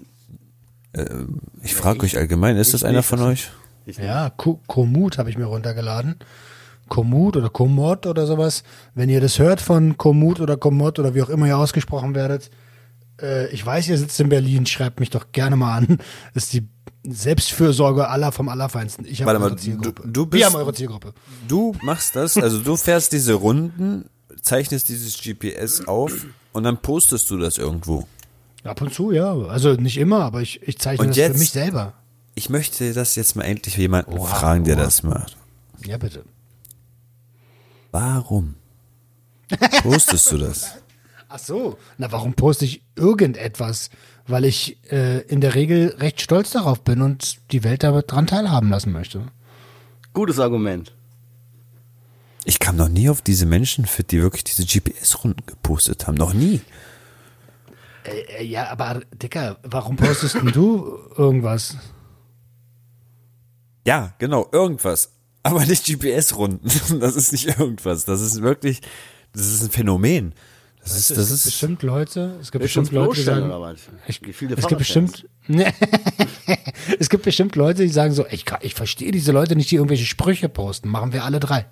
Ich frage euch allgemein, ist das einer von das- euch? Ich Ja, Ko- Komoot habe ich mir runtergeladen. Komoot oder Komoot oder sowas. Wenn ihr das hört von Komoot oder Komoot oder wie auch immer ihr ausgesprochen werdet, äh, ich weiß, ihr sitzt in Berlin, schreibt mich doch gerne mal an. Das ist die Selbstfürsorge aller vom Allerfeinsten. Ich habe eure du- Zielgruppe. du bist- Wir haben eure Zielgruppe. Du machst das, also du fährst diese Runden, zeichnest dieses GPS auf und dann postest du das irgendwo. Ab und zu, ja. Also nicht immer, aber ich, ich zeichne Und das jetzt? für mich selber. Ich möchte das jetzt mal endlich jemanden fragen, der das macht. Ja, bitte. Warum postest du das? Ach so. Na, warum poste ich irgendetwas? Weil ich äh, in der Regel recht stolz darauf bin und die Welt daran teilhaben lassen möchte. Gutes Argument. Ich kam noch nie auf diese Menschen fit, die wirklich diese GPS-Runden gepostet haben. Noch nie. Äh, äh, ja, aber Dicker, warum postest denn du irgendwas? Ja, genau, irgendwas. Aber nicht GPS-Runden. Das ist nicht irgendwas. Das ist wirklich, das ist ein Phänomen. Das ist, das es gibt ist, bestimmt Leute, es gibt bestimmt Leute, die sagen, oder was? ich, es gibt bestimmt, es gibt bestimmt Leute, die sagen so, ich, kann- ich verstehe diese Leute nicht, die irgendwelche Sprüche posten. Machen wir alle drei.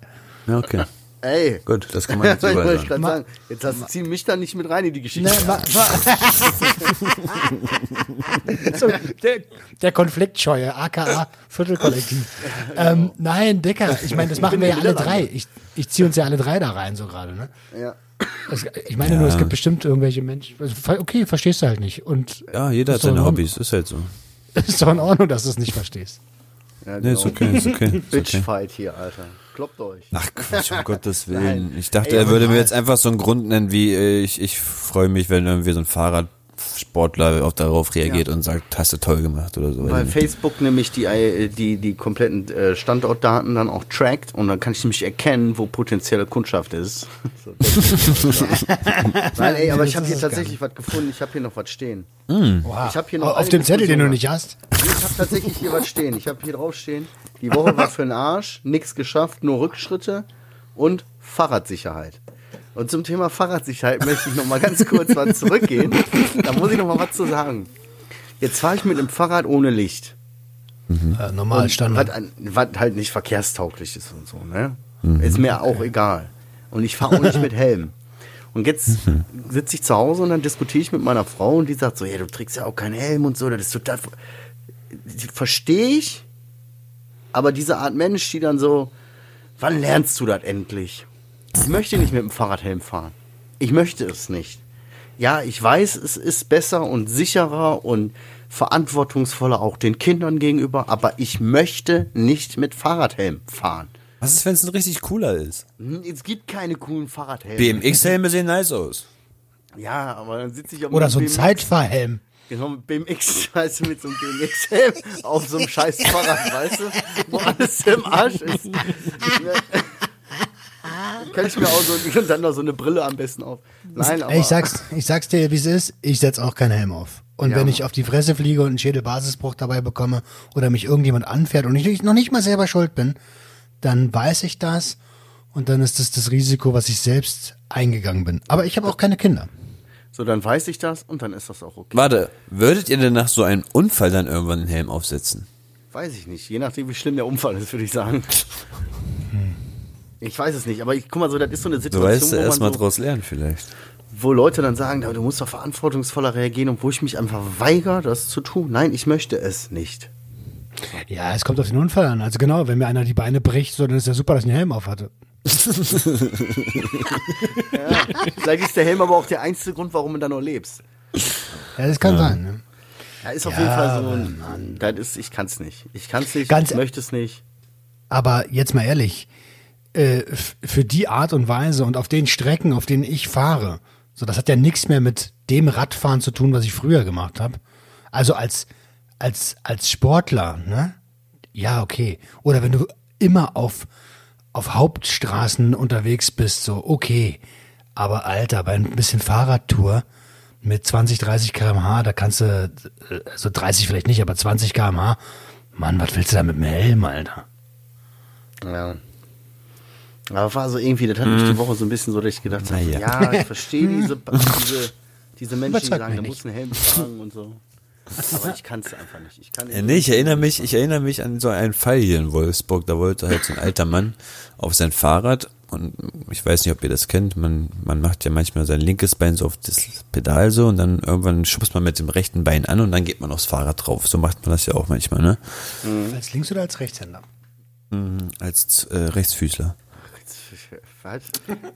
ja, okay. Ey. Gut, das kann man jetzt ich überall wollte sagen. sagen, jetzt hast, zieh mich da nicht mit rein in die Geschichte. Ne, wa, wa so, der, der Konfliktscheue, aka Viertelkollektiv. Ähm, nein, Dicker, ich meine, das machen wir ja alle drei. Ich, ich ziehe uns ja alle drei da rein, so gerade. Ne? Ja. Es, ich meine nur, es gibt bestimmt irgendwelche Menschen. also, Okay, verstehst du halt nicht. Und Ja, jeder hat seine in Hobbys, ist halt so. Ist doch in Ordnung, dass du es nicht verstehst. ja Nee, ist okay, ist okay. Ist okay. Bitchfight hier, Alter. Kloppt euch. Ach Quatsch, um Gottes Willen. Ich dachte, Ey, er würde mir jetzt einfach so einen Grund nennen, wie ich, ich freue mich, wenn irgendwie so ein Fahrrad Sportler auch darauf reagiert und sagt, hast du toll gemacht oder so. Weil Facebook nämlich die, äh, die, die kompletten äh, Standortdaten dann auch trackt und dann kann ich nämlich erkennen, wo potenzielle Kundschaft ist. Nein, ey, aber ich habe hier tatsächlich was gefunden. Ich habe hier noch was stehen. Wow. Ich hab hier noch Auf dem Zettel, den du nicht hast. Ich habe tatsächlich hier was stehen. Ich habe hier drauf stehen. Die Woche war für den Arsch, nichts geschafft, nur Rückschritte und Fahrradsicherheit. Und zum Thema Fahrradsicherheit möchte ich noch mal ganz kurz was zurückgehen. Da muss ich noch mal was zu sagen. Jetzt fahre ich mit einem Fahrrad ohne Licht. Äh, normal, was, Standard. an- was halt nicht verkehrstauglich ist und so, ne? Ist mir auch egal. Und ich fahre auch nicht mit Helm. Und jetzt sitze ich zu Hause und dann diskutiere ich mit meiner Frau und die sagt so, ja, du trägst ja auch keinen Helm und so, das ist total... Verstehe ich, aber diese Art Mensch, die dann so, wann lernst du das endlich? Ich möchte nicht mit dem Fahrradhelm fahren. Ich möchte es nicht. Ja, ich weiß, es ist besser und sicherer und verantwortungsvoller auch den Kindern gegenüber, aber ich möchte nicht mit Fahrradhelm fahren. was ist, wenn es ein richtig cooler ist? Hm, Es gibt keine coolen Fahrradhelme. BMX-Helme sehen nice aus. Ja, aber dann sitze ich auf Oder so ein BMX Zeitfahrhelm. Genau, mit BMX, weißt du, mit so einem BMX-Helm auf so einem scheiß Fahrrad, weißt du, wo alles im Arsch ist. Kann ich mir auch so, und dann noch so eine Brille am besten auf. Nein, aber. Ich sag's, ich sag's dir, wie es ist. Ich setz auch keinen Helm auf. Und Ja. wenn ich auf die Fresse fliege und einen Schädelbasisbruch dabei bekomme oder mich irgendjemand anfährt und ich noch nicht mal selber schuld bin, dann weiß ich das und dann ist das das Risiko, was ich selbst eingegangen bin. Aber ich habe auch keine Kinder. So, dann weiß ich das und dann ist das auch okay. Warte, würdet ihr denn nach so einem Unfall dann irgendwann einen Helm aufsetzen? Weiß ich nicht. Je nachdem, wie schlimm der Unfall ist, würde ich sagen. Ich weiß es nicht, aber ich guck mal so, das ist so eine Du Situation, weißt wo, man erst mal so, draus lernen vielleicht. wo Leute dann sagen, du musst doch verantwortungsvoller reagieren und wo ich mich einfach weigere, das zu tun. Nein, ich möchte es nicht. Ja, es kommt auf den Unfall an. Also genau, wenn mir einer die Beine bricht, so, dann ist ja super, dass ich einen Helm auf hatte. Vielleicht ist der Helm aber auch der einzige Grund, warum du da noch lebst. Ja, das kann sein. Ne? Ja, ist auf Ja, jeden Fall so. ein- Das ist, ich kann es nicht. Ich kann es nicht, Ganz- ich möchte es nicht. Aber jetzt mal ehrlich, äh, für die Art und Weise und auf den Strecken, auf denen ich fahre, so das hat ja nichts mehr mit dem Radfahren zu tun, was ich früher gemacht habe. Also als als als Sportler, ne? Ja, okay. Oder wenn du immer auf auf Hauptstraßen unterwegs bist, so okay. Aber Alter, bei ein bisschen Fahrradtour mit 20, 30 km/h, da kannst du, äh, also 30 vielleicht nicht, aber 20 km/h, Mann, was willst du da mit dem Helm, Alter? Ja. Aber war so irgendwie, das hat mich die Woche so ein bisschen so, dass ich gedacht habe, Naja. ja, ich verstehe diese, diese, diese Menschen, die sagen, da du einen Helm tragen und so. Aber ich kann es einfach nicht. Ich kann Ja, nee, ich erinnere mich, ich erinnere mich an so einen Fall hier in Wolfsburg. Da wollte halt so ein alter Mann auf sein Fahrrad und ich weiß nicht, ob ihr das kennt. Man, man macht ja manchmal sein linkes Bein so auf das Pedal so und dann irgendwann schubst man mit dem rechten Bein an und dann geht man aufs Fahrrad drauf. So macht man das ja auch manchmal, ne? Als Links- oder als Rechtshänder? Als äh, Rechtsfüßler. Was?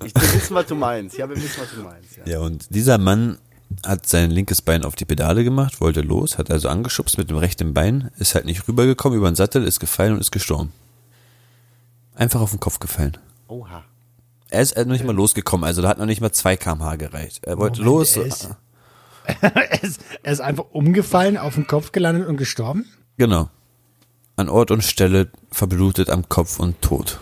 Ich will wissen, was du meinst. Ja, wir wissen, was du meinst. Ja. Ja, und dieser Mann hat sein linkes Bein auf die Pedale gemacht, wollte los, hat also angeschubst mit dem rechten Bein, ist halt nicht rübergekommen über den Sattel, ist gefallen und ist gestorben. Einfach auf den Kopf gefallen. Oha. Er ist halt noch nicht mal losgekommen, also da hat noch nicht mal 2 kmh gereicht. Er wollte Moment, los. er ist- er, ist, er ist einfach umgefallen, auf den Kopf gelandet und gestorben? Genau. An Ort und Stelle verblutet am Kopf und tot.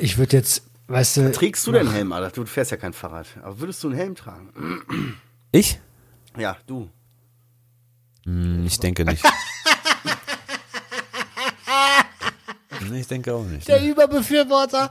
Ich würde jetzt, weißt du, Trägst du denn Helm, Alter? Du fährst ja kein Fahrrad. Aber würdest du einen Helm tragen? Ich? Ja, du. Hm, Ich denke nicht. Nee, ich denke auch nicht. der Überbefürworter.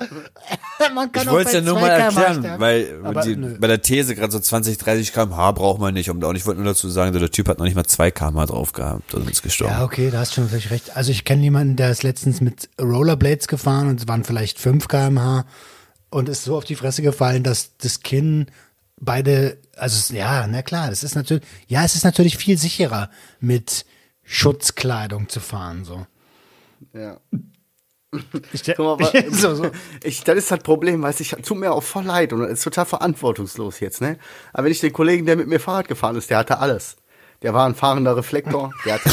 Man kann Ich wollte es ja nur 2 mal erklären, sterben. weil Aber die, bei der These gerade so 20, 30 km/h braucht man nicht. Und ich wollte nur dazu sagen, der Typ hat noch nicht mal 2 km/h drauf gehabt und ist gestorben. Ja, okay, da hast schon vielleicht recht. Also ich kenne jemanden, der ist letztens mit Rollerblades gefahren und es waren vielleicht 5 km/h und ist so auf die Fresse gefallen, dass das Kinn beide, also ja, na klar, das ist natürlich, ja, es ist natürlich viel sicherer mit Schutzkleidung zu fahren, so. Ja. Ich, Guck mal, so, so. Ich, das ist das Problem, weißt ich tut mir auch voll leid und ist total verantwortungslos jetzt, ne? Aber wenn ich den Kollegen, der mit mir Fahrrad gefahren ist, der hatte alles. Der war ein fahrender Reflektor, der hatte,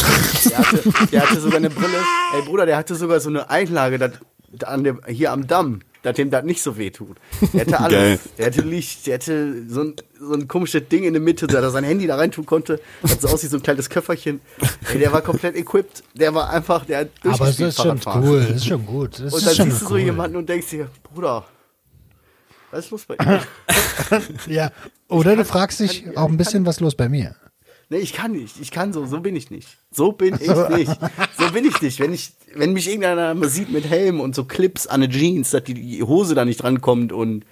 der hatte, der hatte sogar eine Brille. Ey Bruder, der hatte sogar so eine Einlage dat, an dem, hier am Damm. Dass dem das nicht so weh tut. Der hätte alles. Geil. Der hätte Licht, der hätte so ein, so ein komisches Ding in der Mitte, da er sein Handy da rein tun konnte. Das so aussieht, so ein kleines Köfferchen. Ey, der war komplett equipped. Der war einfach, der hat Aber es durchgespielt ist schon cool, das ist schon gut. Das Und ist dann schon siehst du so cool. jemanden und denkst dir, Bruder, was ist los bei dir? Ja. Oder du fragst dich auch ein bisschen, was los bei mir. Nee, ich kann nicht. Ich kann so. So bin ich nicht. So bin ich nicht. So bin ich nicht. Wenn ich, wenn mich irgendeiner mal sieht mit Helm und so Clips an den Jeans, dass die, Hose da nicht drankommt und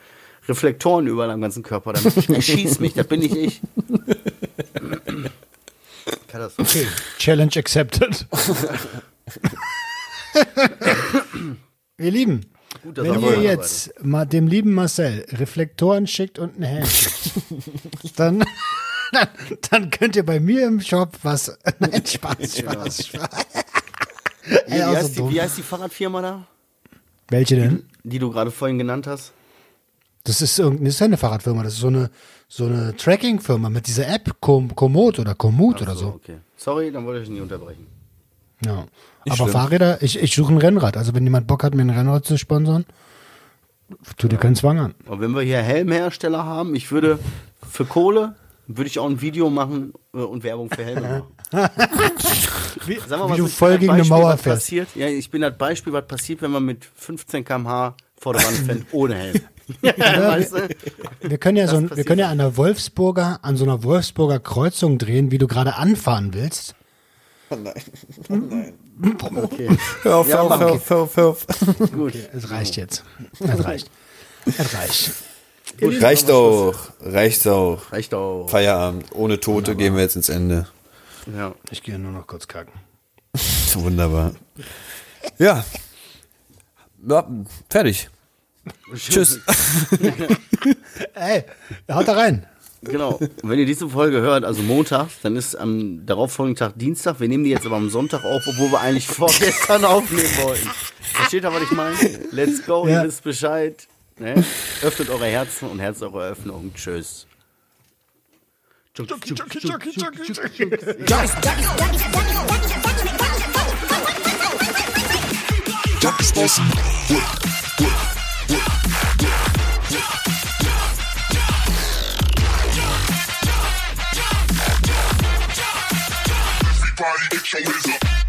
Reflektoren überall am ganzen Körper, dann erschießt mich. Das bin nicht ich. Katastrophe. Okay. Challenge accepted. Ihr Lieben, Gut, dass wenn ihr jetzt mal dem lieben Marcel Reflektoren schickt und einen Helm schickt, dann, dann, dann könnt ihr bei mir im Shop was. Nein, Spaß, Spaß, Spaß. Wie, wie, Ey, so heißt die, wie heißt die Fahrradfirma da, Welche denn? die du gerade vorhin genannt hast? Das ist irgendeine ist ja eine Fahrradfirma. Das ist so eine, so eine Tracking-Firma mit dieser App, Com Komoot oder Komoot oder so. Okay. Sorry, dann wollte ich nicht unterbrechen. Ja. Aber schlimm. Fahrräder, ich, ich suche ein Rennrad. Also wenn jemand Bock hat, mir ein Rennrad zu sponsern, tu dir keinen Zwang an. Und wenn wir hier Helmhersteller haben, ich würde für Kohle würde ich auch ein Video machen äh, und Werbung für Helme machen. Wie, Sag mal, wie du voll gegen eine Beispiel, Mauer was fährst. Passiert? Ja, ich bin das Beispiel, was passiert, wenn man mit 15 km/h vor der Wand fährt, ohne Helm. weißt du? Wir können ja so, ein- wir können ja an der Wolfsburger, an so einer Wolfsburger Kreuzung drehen, wie du gerade anfahren willst. Okay, Hör auf, Ja, hör auf, mach hör auf, hör auf, hör auf. gut. Es reicht jetzt. Es reicht. Es reicht. Reicht auch, reicht auch. Reicht auch. Feierabend. Ohne Tote gehen wir jetzt ins Ende. Ja. Ich gehe nur noch kurz kacken. Wunderbar. Ja. ja fertig. Tschüss. Ey, haut da rein. Genau. Und wenn ihr diese Folge hört, also Montag, dann ist am darauffolgenden Tag Dienstag. Wir nehmen die jetzt aber am Sonntag auf, obwohl wir eigentlich vorgestern aufnehmen wollten. Versteht ihr, was ich meine? Let's go, Ja. ihr wisst Bescheid. Ne? Öffnet eure Herzen und Herz eure Öffnung. Tschüss. Everybody get your hands up.